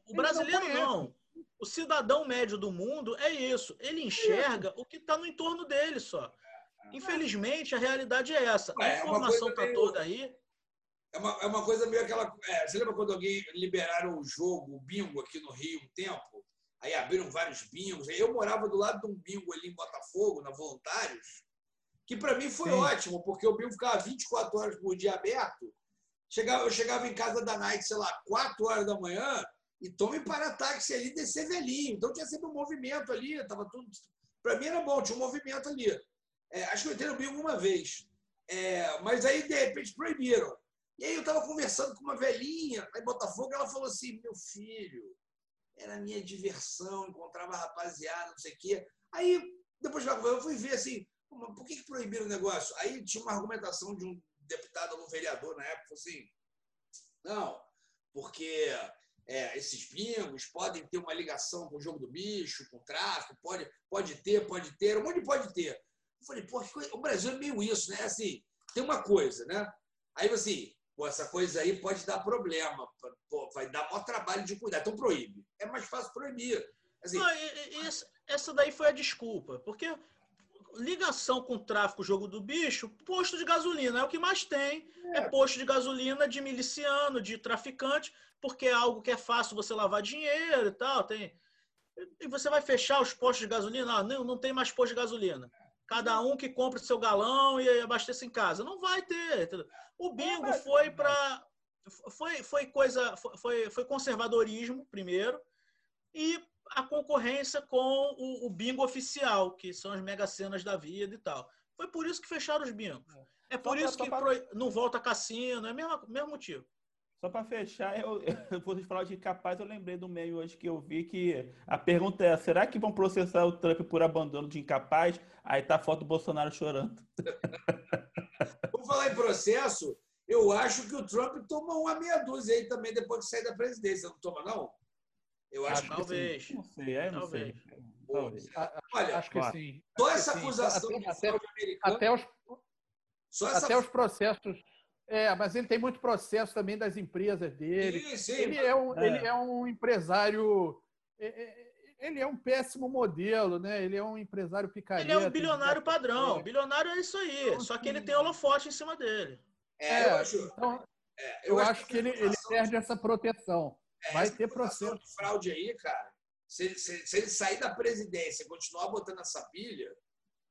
O brasileiro não. O cidadão médio do mundo é isso. Ele enxerga o que está no entorno dele só. Infelizmente, a realidade é essa. A é, informação está toda aí. É uma, é uma coisa meio aquela. É, você lembra quando alguém liberaram o jogo, o bingo aqui no Rio um tempo? Aí abriram vários bingos. Eu morava do lado de um bingo ali em Botafogo, na Voluntários, que para mim foi Sim. ótimo, porque o bingo ficava 24 horas por dia aberto. Chegava, eu chegava em casa da night, sei lá, 4 horas da manhã, e tome para táxi ali descer velhinho. Então tinha sempre um movimento ali, tava tudo. Para mim era bom, tinha um movimento ali. É, acho que eu entrei no bingo uma vez. É, mas aí, de repente, proibiram. E aí eu estava conversando com uma velhinha lá em Botafogo, ela falou assim: meu filho, era minha diversão, encontrava rapaziada, não sei o quê. Aí, depois eu fui ver assim, por que, que proibiram o negócio? Aí tinha uma argumentação de um deputado ou um vereador na época, assim, não, porque é, esses bingos podem ter uma ligação com o jogo do bicho, com o tráfico, pode, pode ter, pode ter, um monte de pode ter. Eu falei, pô, o Brasil é meio isso, né? Assim, tem uma coisa, né? Aí assim, pô, essa coisa aí pode dar problema, pô, vai dar maior trabalho de cuidar, então proíbe. É mais fácil proibir. Assim, Não, essa daí foi a desculpa, porque ligação com o tráfico, jogo do bicho, posto de gasolina é o que mais tem. É, é posto de gasolina de miliciano, de traficante porque é algo que é fácil você lavar dinheiro e tal. Tem... E você vai fechar os postos de gasolina? Ah, não, não tem mais posto de gasolina. Cada um que compra o seu galão e abasteça em casa. Não vai ter. O bingo foi para. Foi, foi coisa. Foi, foi conservadorismo, primeiro, e a concorrência com o, o bingo oficial, que são as mega cenas da vida e tal. Foi por isso que fecharam os bingos. É, é por isso que não volta cassino, é o mesmo, mesmo motivo. Só para fechar, eu, [laughs] eu vou falar de capaz, eu lembrei do meio hoje que eu vi que a pergunta é: será que vão processar o Trump por abandono de incapaz? Aí tá a foto do Bolsonaro chorando. [laughs] Vamos falar em processo. Eu acho que o Trump toma uma meia dúzia aí também depois de sair da presidência. Não toma, não? Eu acho ah, que talvez. Sim. Não sei, é, não talvez. sei. Talvez. Olha, acho que sim. Toda essa acusação até, até, até, os, até os processos é, mas ele tem muito processo também das empresas dele. Sim, sim, ele, é um, é. ele é um empresário. É, é, ele é um péssimo modelo, né? Ele é um empresário picareta. Ele é um bilionário padrão. Bilionário é isso aí. Então, só que ele tem holofote em cima dele. É, eu acho, então, eu, eu acho, acho que ele, ele perde essa proteção. Vai ter processo. De fraude aí, cara. Se, se, se, ele sair da presidência e continuar botando essa pilha,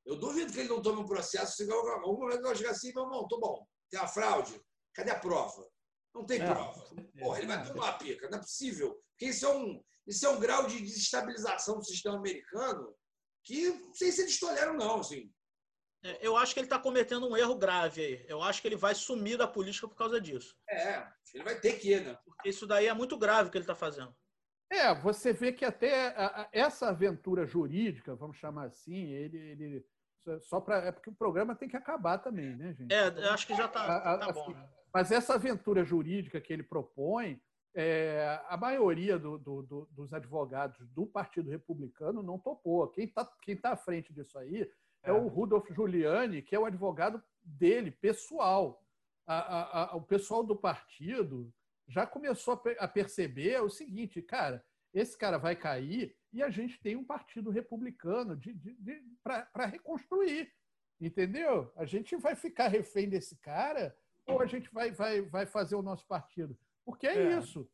eu duvido que ele não tome um processo. Se algum momento vai chegar assim, meu irmão, tô bom tem uma fraude, cadê a prova? Não tem é, prova. Porra, ele vai tomar a pica, não é possível. Porque isso é um, isso é um grau de desestabilização do sistema americano que não sei se eles toleram, não. Assim. É, eu acho que ele está cometendo um erro grave aí. Eu acho que ele vai sumir da política por causa disso. É, ele vai ter que, né? Porque isso daí é muito grave o que ele está fazendo. É, você vê que até essa aventura jurídica, vamos chamar assim, ele, ele só para é porque o programa tem que acabar também, né, gente? É, eu acho que já está tá bom. Assim, né? Mas essa aventura jurídica que ele propõe, é, a maioria do, do, do, dos advogados do Partido Republicano não topou. Quem está quem tá à frente disso aí é, é o Rudolf Giuliani, que é o advogado dele, pessoal. A, a, a, o pessoal do partido já começou a perceber o seguinte, cara, esse cara vai cair e a gente tem um partido republicano de, de, de para reconstruir, entendeu? A gente vai ficar refém desse cara ou a gente vai, vai, vai fazer o nosso partido? Porque é, é. isso.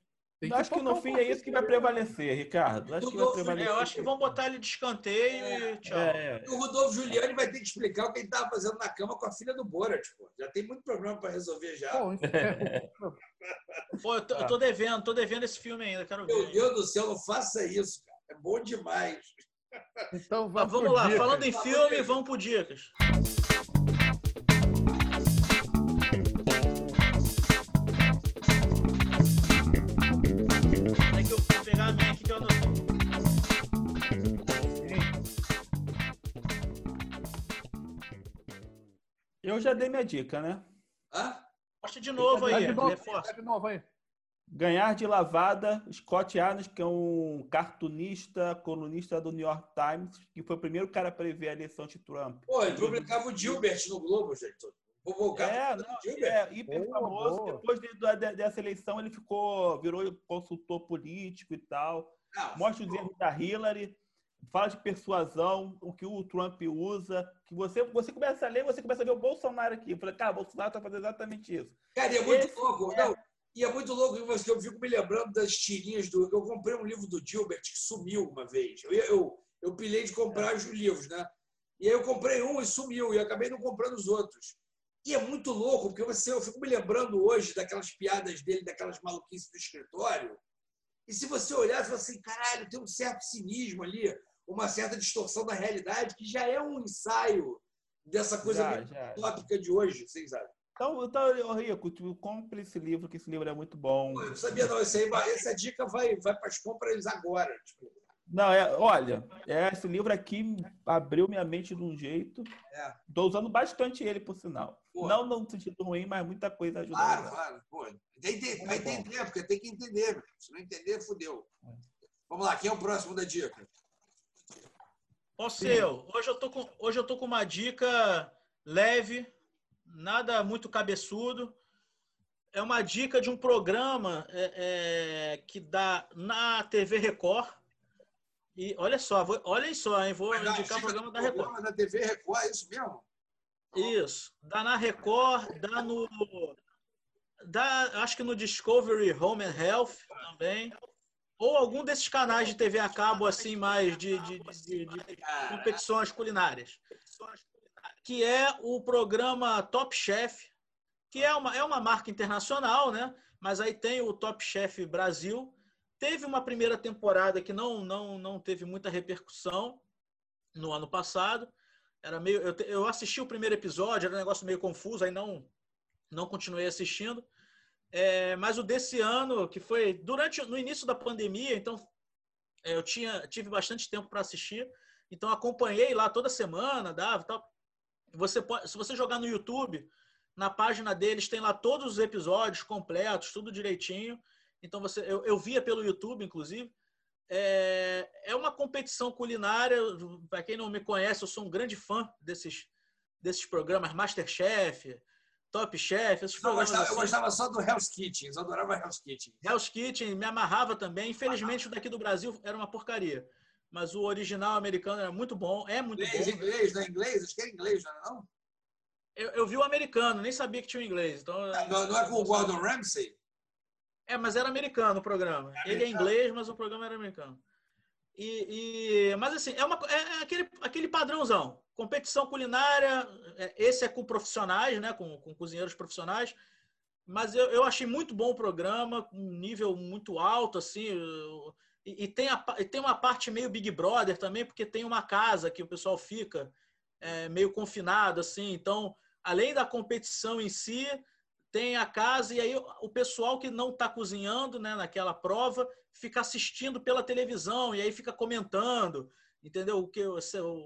Eu acho que no fim é isso que vai prevalecer, Ricardo. Acho que vai prevalecer. eu acho que vão botar ele de escanteio é, e tchau. É, o Rodolfo Giuliani vai ter que explicar o que ele estava fazendo na cama com a filha do Borat. Pô. Já tem muito problema para resolver já. Bom, é... [laughs] Pô, eu tô, eu tô, devendo, tô devendo esse filme ainda, quero ver. Meu Deus do céu, não faça isso, cara. É bom demais. Então vamos, vamos lá, dicas. falando em filme, vamos por dicas. Eu já dei minha dica, né? Hã? Mostra de novo aí. De novo, de novo aí. Ganhar de lavada, Scott Adams, que é um cartunista, colunista do New York Times, que foi o primeiro cara a prever a eleição de Trump. Pô, ele publicava o Gilbert no Globo, gente. É, não, é hiper famoso. Boa. Depois de, de, dessa eleição, ele ficou, virou consultor político e tal. Não, Mostra os erros da Hillary fala de persuasão, o que o Trump usa, que você, você começa a ler, você começa a ver o Bolsonaro aqui. Eu falei, cara, o Bolsonaro está fazendo exatamente isso. Cara, e é muito Esse louco. É... Não, e é muito louco que eu fico me lembrando das tirinhas do. Eu comprei um livro do Gilbert que sumiu uma vez. Eu, eu, eu pilhei de comprar é. os livros, né? E aí eu comprei um e sumiu, e acabei não comprando os outros. E é muito louco, porque você, eu fico me lembrando hoje daquelas piadas dele, daquelas maluquices do escritório. E se você olhar, você fala assim, caralho, tem um certo cinismo ali uma certa distorção da realidade, que já é um ensaio dessa coisa tópica de hoje, vocês sabem. Então, então Rico, tu compre esse livro, que esse livro é muito bom. Eu não sabia, não. Esse aí, essa dica vai, vai para as compras agora. Tipo. Não, é, olha, é, esse livro aqui abriu minha mente de um jeito. Estou é. usando bastante ele, por sinal. Pô. Não no sentido ruim, mas muita coisa ajuda. Claro, claro. Pô, tem, tem, vai entender, porque tem que entender. Se não entender, fudeu. É. Vamos lá, quem é o próximo da dica? Ó, seu, hoje eu, tô com, hoje eu tô com uma dica leve, nada muito cabeçudo. É uma dica de um programa é, é, que dá na TV Record. E olha só, vou, olhem só, hein? Vou Mas indicar o programa da Record. Programa da TV Record, é isso mesmo? Isso. Dá na Record, dá no. Dá, acho que no Discovery Home and Health também ou algum desses canais de TV a cabo, assim, mais de, de, de, de competições culinárias, que é o programa Top Chef, que é uma, é uma marca internacional, né? Mas aí tem o Top Chef Brasil. Teve uma primeira temporada que não, não, não teve muita repercussão no ano passado. Era meio, eu, eu assisti o primeiro episódio, era um negócio meio confuso, aí não, não continuei assistindo. É, mas o desse ano, que foi durante no início da pandemia, então é, eu tinha tive bastante tempo para assistir, então acompanhei lá toda semana, dava tal. Você pode, se você jogar no YouTube, na página deles tem lá todos os episódios completos, tudo direitinho. Então você, eu, eu via pelo YouTube, inclusive. É, é uma competição culinária. Para quem não me conhece, eu sou um grande fã desses desses programas, MasterChef, Top Chef, esses programas. Eu gostava, assim. eu gostava só do Hell's Kitchen, eu adorava Hell's Kitchen. Hell's Kitchen, me amarrava também. Infelizmente, o daqui do Brasil era uma porcaria. Mas o original americano era muito bom, é muito inglês, bom. Inglês, não é inglês? Acho que é inglês, não é não? Eu, eu vi o americano, nem sabia que tinha o inglês. Então, ah, não, não é com o Gordon Ramsay? É, mas era americano o programa. É Ele é inglês, mas o programa era americano. E, e, mas assim, é, uma, é, é aquele, aquele padrãozão. Competição culinária, é, esse é com profissionais, né? Com, com cozinheiros profissionais. Mas eu, eu achei muito bom o programa, um nível muito alto, assim. E, e, tem a, e tem uma parte meio Big Brother também, porque tem uma casa que o pessoal fica é, meio confinado, assim. Então, além da competição em si, tem a casa, e aí o pessoal que não está cozinhando né, naquela prova fica assistindo pela televisão, e aí fica comentando, entendeu? O que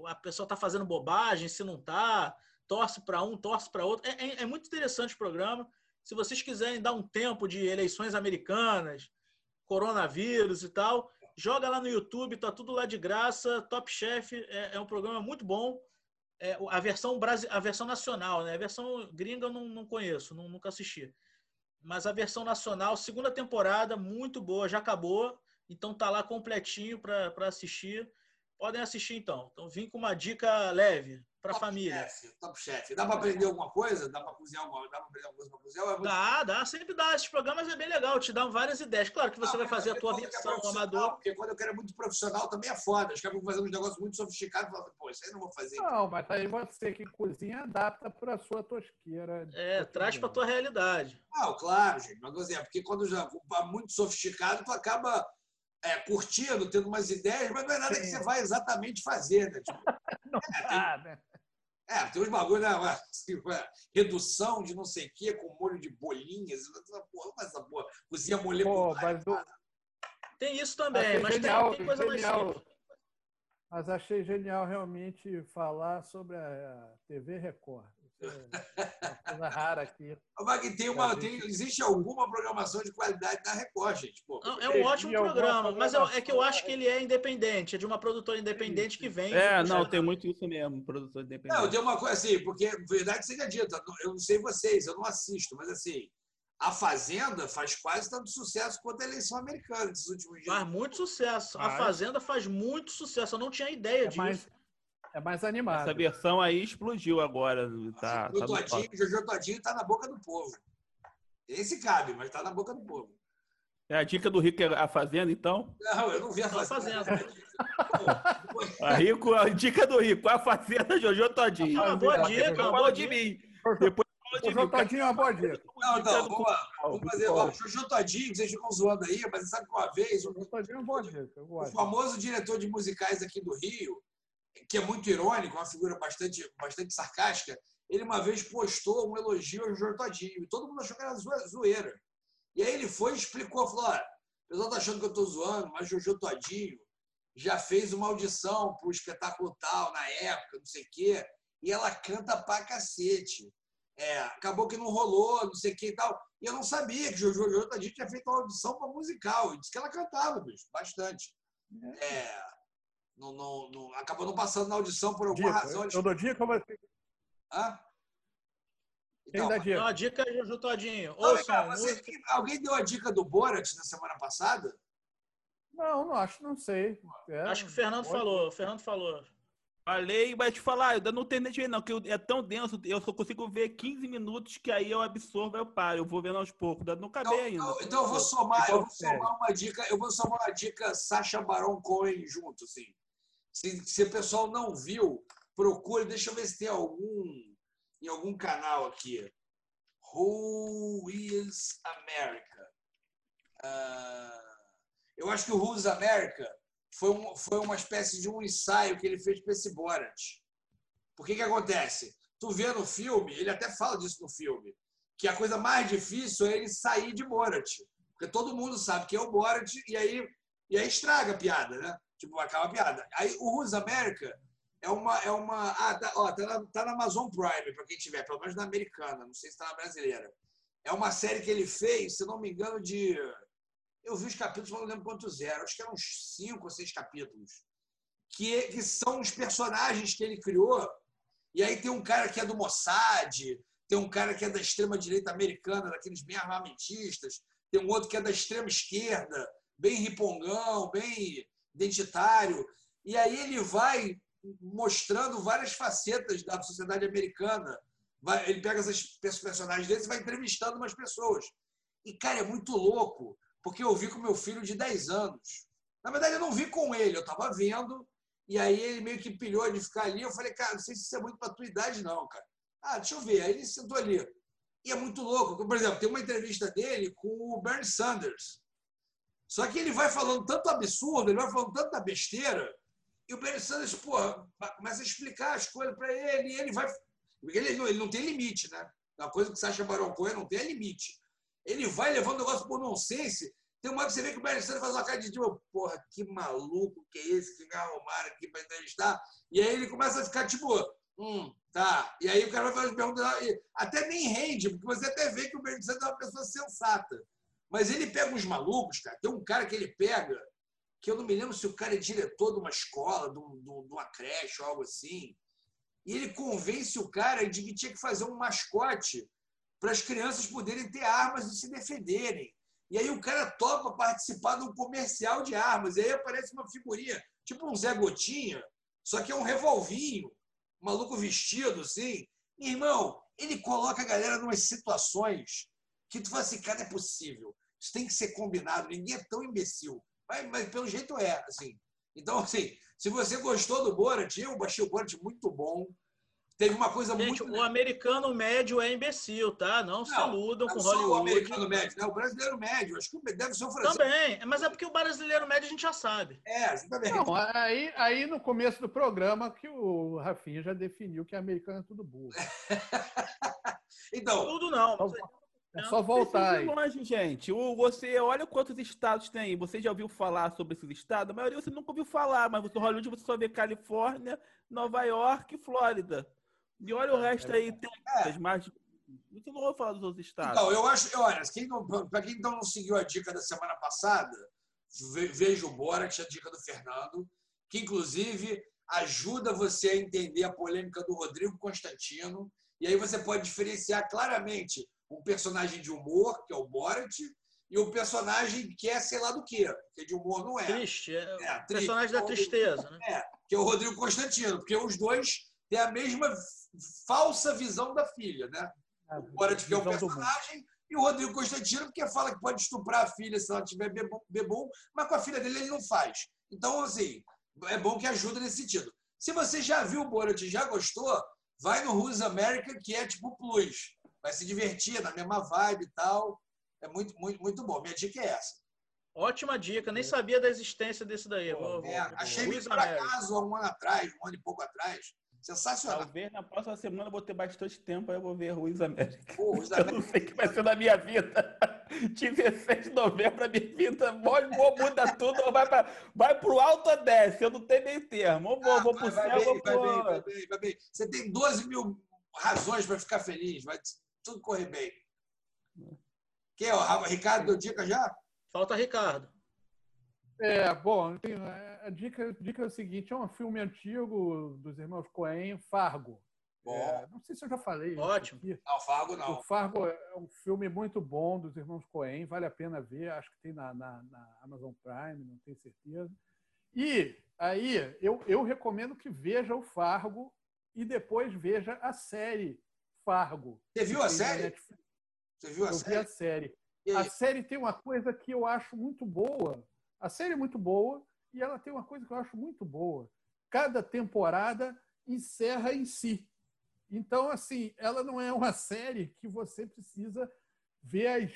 a pessoa está fazendo bobagem, se não está, torce para um, torce para outro. É, é, é, muito interessante o programa. Se vocês quiserem dar um tempo de eleições americanas, coronavírus e tal, joga lá no YouTube, tá tudo lá de graça. Top Chef é, é um programa muito bom é, a versão a versão nacional, né? A versão gringa eu não, não conheço, não, nunca assisti. Mas a versão nacional, segunda temporada, muito boa, já acabou. Então tá lá completinho para assistir. Podem assistir então. Então vim com uma dica leve para a família. Chef, top chef. Dá para aprender alguma coisa? Dá para cozinhar alguma Dá para aprender alguma coisa para cozinhar? É muito... Dá, dá, sempre dá. Esses programas é bem legal, te dão várias ideias. Claro que você ah, vai fazer a tua versão, é amador. Porque quando eu quero muito profissional também é foda. Acho que eu vou fazer uns negócios muito sofisticados e pô, isso aí não vou fazer. Não, mas aí você que cozinha adapta para a sua tosqueira. É, traz para a tua realidade. Não, claro, gente. Mas é porque quando já é muito sofisticado, tu acaba é, curtindo, tendo umas ideias, mas não é nada Sim. que você vai exatamente fazer, né? Tipo, [laughs] não é, dá, tem, né? É, tem uns bagulho, né? [laughs] Assim, redução de não sei o quê, com molho de bolinhas. Essa porra, essa porra. Cozinha molecular. Pô, Tem isso também, mas genial, tem, tem, coisa genial. mais simples. Mas achei genial realmente falar sobre a TV Record. É [laughs] uma coisa rara aqui. Mas tem uma, tem, existe alguma programação de qualidade na Record, gente? Pô, é um ótimo programa, mas é, que eu acho que ele é independente, é de uma produtora independente que vem. É, não, tem muito isso mesmo, produtor independente. Não, tem uma coisa assim, porque, verdade seja dita, eu não sei vocês, eu não assisto, mas assim, a Fazenda faz quase tanto sucesso quanto a eleição americana nesses últimos dias. Faz muito sucesso. A Fazenda faz muito sucesso. Eu não tinha ideia é disso. Mais, é mais animado. Essa versão aí explodiu agora. Tá, Jojo, tá Todinho, Jojo Todinho tá na boca do povo. Esse cabe, mas tá na boca do povo. É a dica do Rico é a Fazenda, então? Não, eu não vi a Fazenda. [laughs] a, Rico, a dica do Rico, a Fazenda Jojo Todinho. Ah, boa dica, boa de mim. Depois Jojo Todinho é uma boa dica. Não, não, vamos, vamos fazer. Ó, Jojo Todinho, vocês ficam zoando aí, mas sabe que uma vez. O, Todinho é uma boa dica. O famoso diretor de musicais aqui do Rio, que é muito irônico, uma figura bastante, bastante sarcástica, ele uma vez postou um elogio ao Jojo Todinho e todo mundo achou que era zoeira. E aí ele foi e explicou, falou, o pessoal tá achando que eu estou zoando, mas Jojo Todinho já fez uma audição para o espetáculo tal, na época, não sei o quê, e ela canta pra cacete. É, acabou que não rolou, não sei o que e tal. E eu não sabia que Jojo Jojo Todinho tinha feito uma audição para musical. E disse que ela cantava, bicho, bastante. É, não, não, não, acabou não passando na audição por alguma dica. razão. Eu dou dica ou você? Hã? Então, Quem dá dica? Não, a dica é Jojo Todinho. Ouça, você, alguém deu a dica do Borat na semana passada? Não, não acho, não sei. É, acho que o Fernando falou. O Fernando falou. Falei, mas te falar, eu não tenho nem não, que é tão denso, eu só consigo ver 15 minutos que aí eu absorvo e eu paro. Eu vou vendo aos poucos, não acabei então, ainda. Então eu vou somar, eu vou somar uma dica, eu vou somar uma dica Sacha Baron Cohen junto, assim. Se, se o pessoal não viu, procure, deixa eu ver se tem algum em algum canal aqui. Who is America? Uh, eu acho que o Who's America foi, um, foi uma espécie de um ensaio que ele fez para esse Borat. Por que que acontece? Tu vê no filme, ele até fala disso no filme, que a coisa mais difícil é ele sair de Borat. Porque todo mundo sabe que é o Borat e aí, e aí estraga a piada, né? Tipo, acaba a piada. Aí o Who's America é uma. É uma ah, tá, ó, tá, na, tá na Amazon Prime, para quem tiver, pelo menos na americana, não sei se está na brasileira. É uma série que ele fez, se não me engano, de eu vi os capítulos, mas não lembro quantos eram. Acho que eram uns cinco ou seis capítulos. Que, que são os personagens que ele criou. E aí tem um cara que é do Mossad, tem um cara que é da extrema-direita americana, daqueles bem armamentistas, tem um outro que é da extrema-esquerda, bem ripongão, bem identitário. E aí ele vai mostrando várias facetas da sociedade americana. Vai, ele pega esses personagens deles e vai entrevistando umas pessoas. E, cara, é muito louco, porque eu vi com meu filho de 10 anos. Na verdade, eu não vi com ele, eu estava vendo, e aí ele meio que pilhou de ficar ali. Eu falei, cara, não sei se isso é muito para tua idade, não, cara. Ah, deixa eu ver. Aí ele sentou ali. E é muito louco. Por exemplo, tem uma entrevista dele com o Bernie Sanders. Só que ele vai falando tanto absurdo, ele vai falando tanta besteira, e o Bernie Sanders, porra, começa a explicar as coisas para ele, e ele vai. Ele ele não tem limite, né? Uma coisa que o Sacha Baron Cohen não tem limite. Ele vai levando o negócio por nonsense. Tem uma hora que você vê que o Bernie Sanders faz uma cara de tipo, porra, que maluco que é esse que me arrumaram aqui para entrevistar. E aí ele começa a ficar tipo, hum, tá. E aí o cara vai fazer perguntas, até nem rende, porque você até vê que o Bernie Sanders é uma pessoa sensata. Mas ele pega uns malucos, cara. Tem um cara que ele pega, que eu não me lembro se o cara é diretor de uma escola, de, um, de uma creche ou algo assim. E ele convence o cara de que tinha que fazer um mascote para as crianças poderem ter armas e se defenderem. E aí o cara topa participar de um comercial de armas. E aí aparece uma figurinha, tipo um Zé Gotinha, só que é um revolvinho, um maluco vestido assim. E, irmão, ele coloca a galera em umas situações que tu fala assim, cara, é possível. Isso tem que ser combinado. Ninguém é tão imbecil. Mas, mas pelo jeito é, assim. Então, assim, se você gostou do Borat, eu achei o Borat muito bom. Teve uma coisa Gente, muito. O americano médio é imbecil, tá? Não, não se iludam com Hollywood. o americano médio, né? O brasileiro médio. Acho que deve ser o francês. Também, mas é porque o brasileiro médio a gente já sabe. É, exatamente. Não, aí, aí no começo do programa que o Rafinha já definiu que americano é tudo burro. [laughs] então. Tudo não. Então, é só voltar aí. longe, gente. O, você olha quantos estados tem aí. Você já ouviu falar sobre esses estados? A maioria você nunca ouviu falar, mas no Hollywood você só vê Califórnia, Nova York e Flórida. E olha o resto aí, Texas, é. mais. Você não ouve falar dos outros estados. Então, eu acho, olha, para quem então não seguiu a dica da semana passada, veja o Borat, a dica do Fernando, que inclusive ajuda você a entender a polêmica do Rodrigo Constantino. E aí você pode diferenciar claramente um personagem de humor, que é o Borat, e um personagem que é sei lá do quê, que de humor não é. Triste, é, é personagem da tristeza, né? É, que é o Rodrigo Constantino, porque os dois têm a mesma falsa visão da filha, né? É, o Borat que é um personagem e o Rodrigo Constantino porque fala que pode estuprar a filha se ela tiver bebum, mas com a filha dele ele não faz. Então, assim, é bom que ajuda nesse sentido. Se você já viu o Borat e já gostou, vai no Who's America, que é tipo plus vai se divertir na mesma vibe e tal. É muito, muito, muito bom. Minha dica é essa. Ótima dica, nem sabia da existência desse daí. Vou, é, vou, achei por acaso há um ano atrás, um ano e pouco atrás. Sensacional. Talvez na próxima semana eu vou ter bastante tempo, aí eu vou ver Ruiz América. Pô, Ruiz América. [laughs] Eu não sei o que vai ser na minha vida. [laughs] 16 de novembro, a minha vida vou, muda tudo, ou vai para vai pro alto ou desce, eu não tenho nem termo. Ou vou, ah, vou pro vai, céu, vai vou pro... Vai bem, vai bem, vai bem. Você tem 12 mil razões para ficar feliz. Vai tudo correr bem. Quem é o Ricardo deu dica já? Falta Ricardo. É, bom, a dica, a dica é o seguinte: é um filme antigo dos irmãos Coen, Fargo. É, não sei se eu já falei. Ótimo. Não, Fargo não. O Fargo é um filme muito bom dos irmãos Coen, vale a pena ver. Acho que tem na, na, na Amazon Prime, não tenho certeza. E aí eu, eu recomendo que veja o Fargo e depois veja a série Fargo. Você viu a série? Você viu a eu série? Vi a série. A série tem uma coisa que eu acho muito boa. A série é muito boa e ela tem uma coisa que eu acho muito boa. Cada temporada encerra em si. Então, assim, ela não é uma série que você precisa ver as,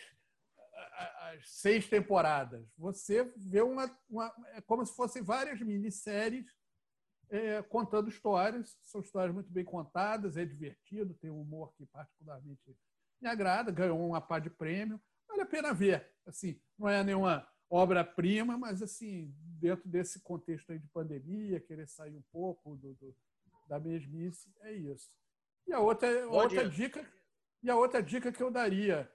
as seis temporadas. Você vê uma, uma. É como se fossem várias minisséries é, contando histórias. São histórias muito bem contadas, é divertido, tem um humor que particularmente me agrada, ganhou uma pá de prêmio. Vale a pena ver. Assim, não é nenhuma obra-prima, mas assim, dentro desse contexto aí de pandemia, querer sair um pouco do, do da mesmice, é isso. E a outra, outra dica, e a outra dica que eu daria,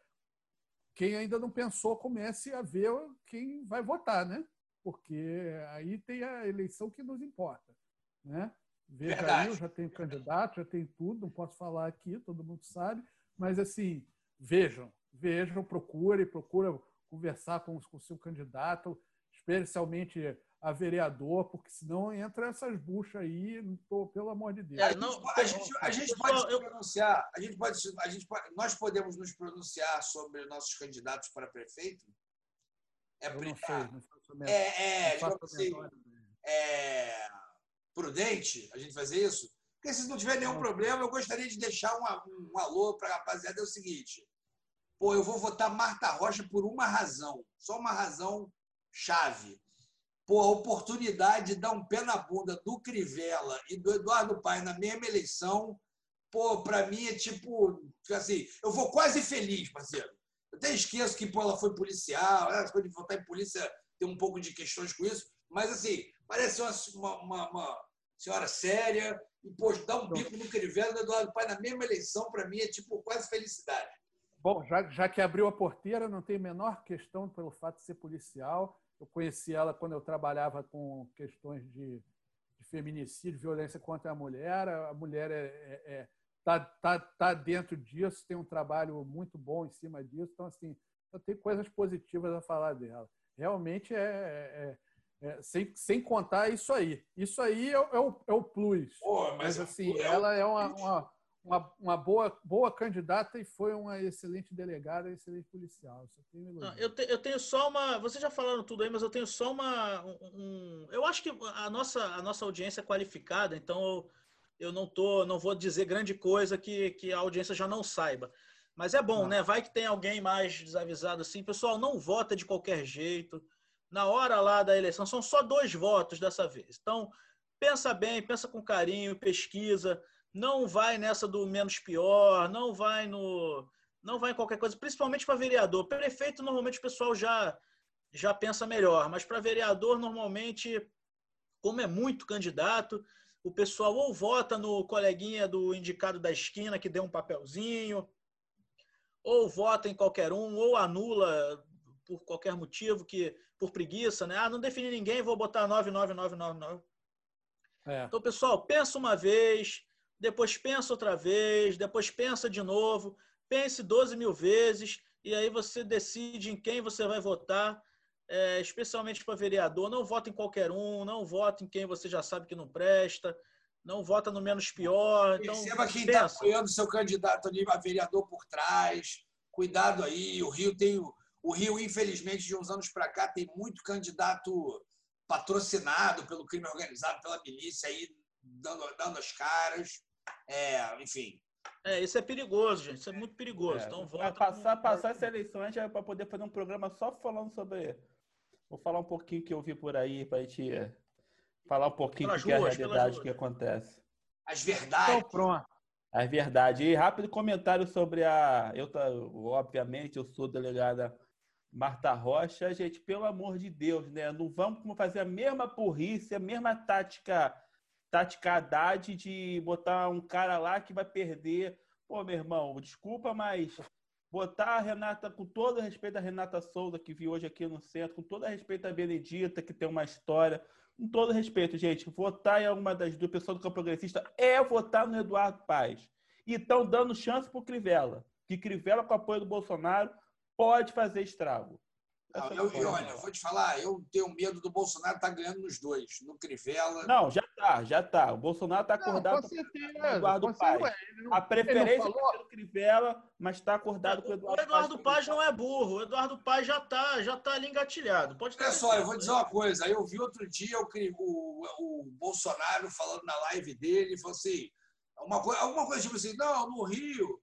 quem ainda não pensou, comece a ver quem vai votar, né? Porque aí tem a eleição que nos importa. Né? Veja Verdade. aí, eu já tenho candidato, já tenho tudo, não posso falar aqui, todo mundo sabe, mas assim, vejam, vejam, procurem, procura conversar com o seu candidato, especialmente a vereador, porque senão entra essas buchas aí, tô, pelo amor de Deus. É, não, a, gente, a gente pode se pronunciar, a gente pode, a gente pode, nós podemos nos pronunciar sobre nossos candidatos para prefeito? É, eu não sei, não faço é, é, não faço assim, é, prudente a gente fazer isso? Porque se não tiver nenhum problema, eu gostaria de deixar um, um alô para a rapaziada. É o seguinte: pô, eu vou votar Marta Rocha por uma razão, só uma razão chave. Pô, a oportunidade de dar um pé na bunda do Crivella e do Eduardo Paes na mesma eleição, pô, para mim é tipo, assim, eu vou quase feliz, parceiro. Eu até esqueço que pô, ela foi policial, ela coisas de votar em polícia tem um pouco de questões com isso, mas assim, parece uma, uma, uma senhora séria, e pô, dar um bico no Crivella do Eduardo Paes na mesma eleição, para mim é tipo quase felicidade. Bom, já, já que abriu a porteira, não tem menor questão pelo fato de ser policial. Eu conheci ela quando eu trabalhava com questões de, de feminicídio, violência contra a mulher. A mulher está é, é, é, tá, tá, tá dentro disso, tem um trabalho muito bom em cima disso. Então, assim, eu tenho coisas positivas a falar dela. Realmente é, é, é, é sem, sem contar isso aí. Isso aí é, o, é o plus. Pô, mas, mas, assim, ela é uma, uma uma, uma boa, boa candidata e foi uma excelente delegada, excelente policial. Não, eu, te, eu tenho só uma. Vocês já falaram tudo aí, mas eu tenho só uma. Um, eu acho que a nossa, a nossa audiência é qualificada, então eu, eu não tô, não vou dizer grande coisa que, que a audiência já não saiba. Mas é bom, não. né? Vai que tem alguém mais desavisado assim. Pessoal, não vota de qualquer jeito. Na hora lá da eleição, são só dois votos dessa vez. Então, pensa bem, pensa com carinho, pesquisa não vai nessa do menos pior, não vai no não vai em qualquer coisa, principalmente para vereador. Prefeito normalmente o pessoal já já pensa melhor, mas para vereador normalmente como é muito candidato, o pessoal ou vota no coleguinha do indicado da esquina que deu um papelzinho, ou vota em qualquer um, ou anula por qualquer motivo que por preguiça, né? Ah, não defini ninguém, vou botar 99999. É. Então, pessoal, pensa uma vez, depois pensa outra vez, depois pensa de novo, pense 12 mil vezes e aí você decide em quem você vai votar, é, especialmente para vereador. Não vota em qualquer um, não vota em quem você já sabe que não presta, não vota no menos pior. Então, Perceba quem está apoiando seu candidato ali a vereador por trás. Cuidado aí, o Rio tem. O Rio, infelizmente, de uns anos para cá, tem muito candidato patrocinado pelo crime organizado, pela milícia aí, dando, dando as caras. É, enfim. É, isso é perigoso, gente. Isso é muito perigoso. É, então, vota passar, com... passar essa eleição, a gente vai para poder fazer um programa só falando sobre. Vou falar um pouquinho que eu vi por aí, para a gente falar um pouquinho do que é a realidade que acontece. As verdades. Então, pronto. As verdades. E rápido comentário sobre a. Eu, obviamente, eu sou delegada Marta Rocha. Gente, pelo amor de Deus, né? Não vamos fazer a mesma burrice, a mesma tática tática Haddad de botar um cara lá que vai perder. Pô, meu irmão, desculpa, mas botar a Renata, com todo respeito a Renata Souza, que vi hoje aqui no centro, com todo respeito a Benedita, que tem uma história, com todo respeito, gente, votar em alguma das duas pessoas do campo progressista é votar no Eduardo Paes. E estão dando chance para o Crivella, que Crivella, com apoio do Bolsonaro, pode fazer estrago. Não, eu, eu, olha, eu vou te falar, eu tenho medo do Bolsonaro estar tá ganhando nos dois, no Crivella. Não, já tá, já tá. O Bolsonaro está acordado não, com, o Eduardo Paz. a preferência é pelo Crivella, mas está acordado com o Eduardo Paz. O Eduardo Paz, Paz não é burro. O Eduardo Paz já está já tá ali engatilhado. Pode Olha só, eu vou dizer uma coisa. Eu vi outro dia o, o, o Bolsonaro falando na live dele, falou assim, uma, alguma coisa tipo assim, não, no Rio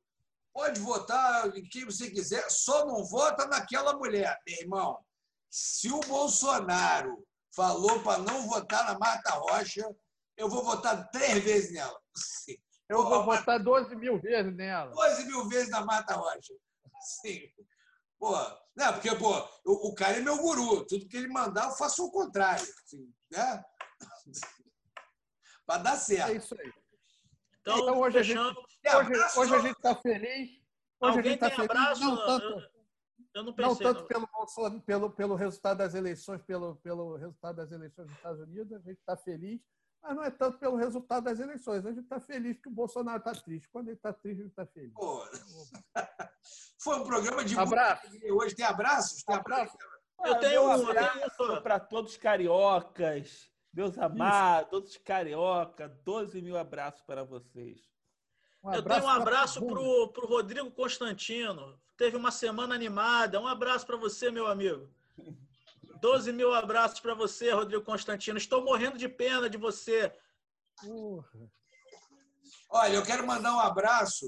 Pode votar em quem você quiser, só não vota naquela mulher, meu irmão. Se o Bolsonaro falou para não votar na Marta Rocha, eu vou votar três vezes nela. Eu Pô, vou votar 12 mil vezes nela. 12 mil vezes na Marta Rocha. Sim. Pô, não, porque pô, o, o, cara é meu guru. Tudo que ele mandar, eu faço o contrário. Assim, né? para dar certo. É isso aí. Então, então hoje, a gente, hoje, hoje a gente está feliz. Hoje Alguém a gente está feliz. Abraço, não tanto, eu não, pensei, não tanto Pelo, pelo, pelo resultado das eleições, pelo, pelo resultado das eleições dos Estados Unidos, a gente está feliz, mas não é tanto pelo resultado das eleições. A gente está feliz que o Bolsonaro está triste. Quando ele está triste, ele está feliz. Pô. [laughs] Foi um programa de abraço. Hoje tem abraços? Tem abraço? Eu tenho um abraço para todos os cariocas meus amados, todos carioca, 12 mil abraços para vocês. Um Eu tenho um abraço para o Rodrigo Constantino. Teve uma semana animada. Um abraço para você, meu amigo. 12 mil abraços para você, Rodrigo Constantino. Estou morrendo de pena de você. Olha, eu quero mandar um abraço.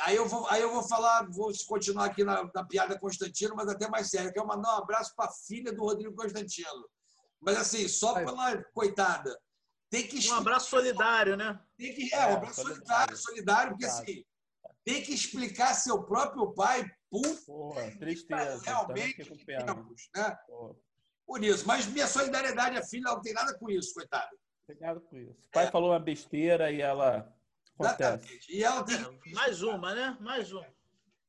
Aí eu vou, aí eu vou falar, vou continuar aqui na, na piada Constantino, mas até mais sério. Eu quero mandar um abraço para a filha do Rodrigo Constantino. Mas assim, só pela coitada. Tem que um abraço solidário, né? Tem que, é, um abraço é, solidário, solidário, porque assim, tem que explicar seu próprio pai, por tristeza. Realmente, tempos, né? Por isso. Mas minha solidariedade à filha não tem nada com isso, coitado. Tem nada com isso. O pai é. falou uma besteira e ela. Acontece. E ela tem... É, mais uma, né? Mais uma.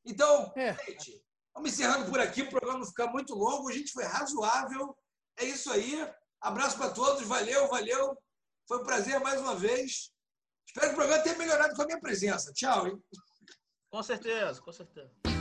Então, é. gente, vamos encerrando por aqui, o programa não ficar muito longo. A gente foi razoável. É isso aí. Abraço para todos. Valeu, valeu. Foi um prazer mais uma vez. Espero que o programa tenha melhorado com a minha presença. Tchau, hein? Com certeza, com certeza.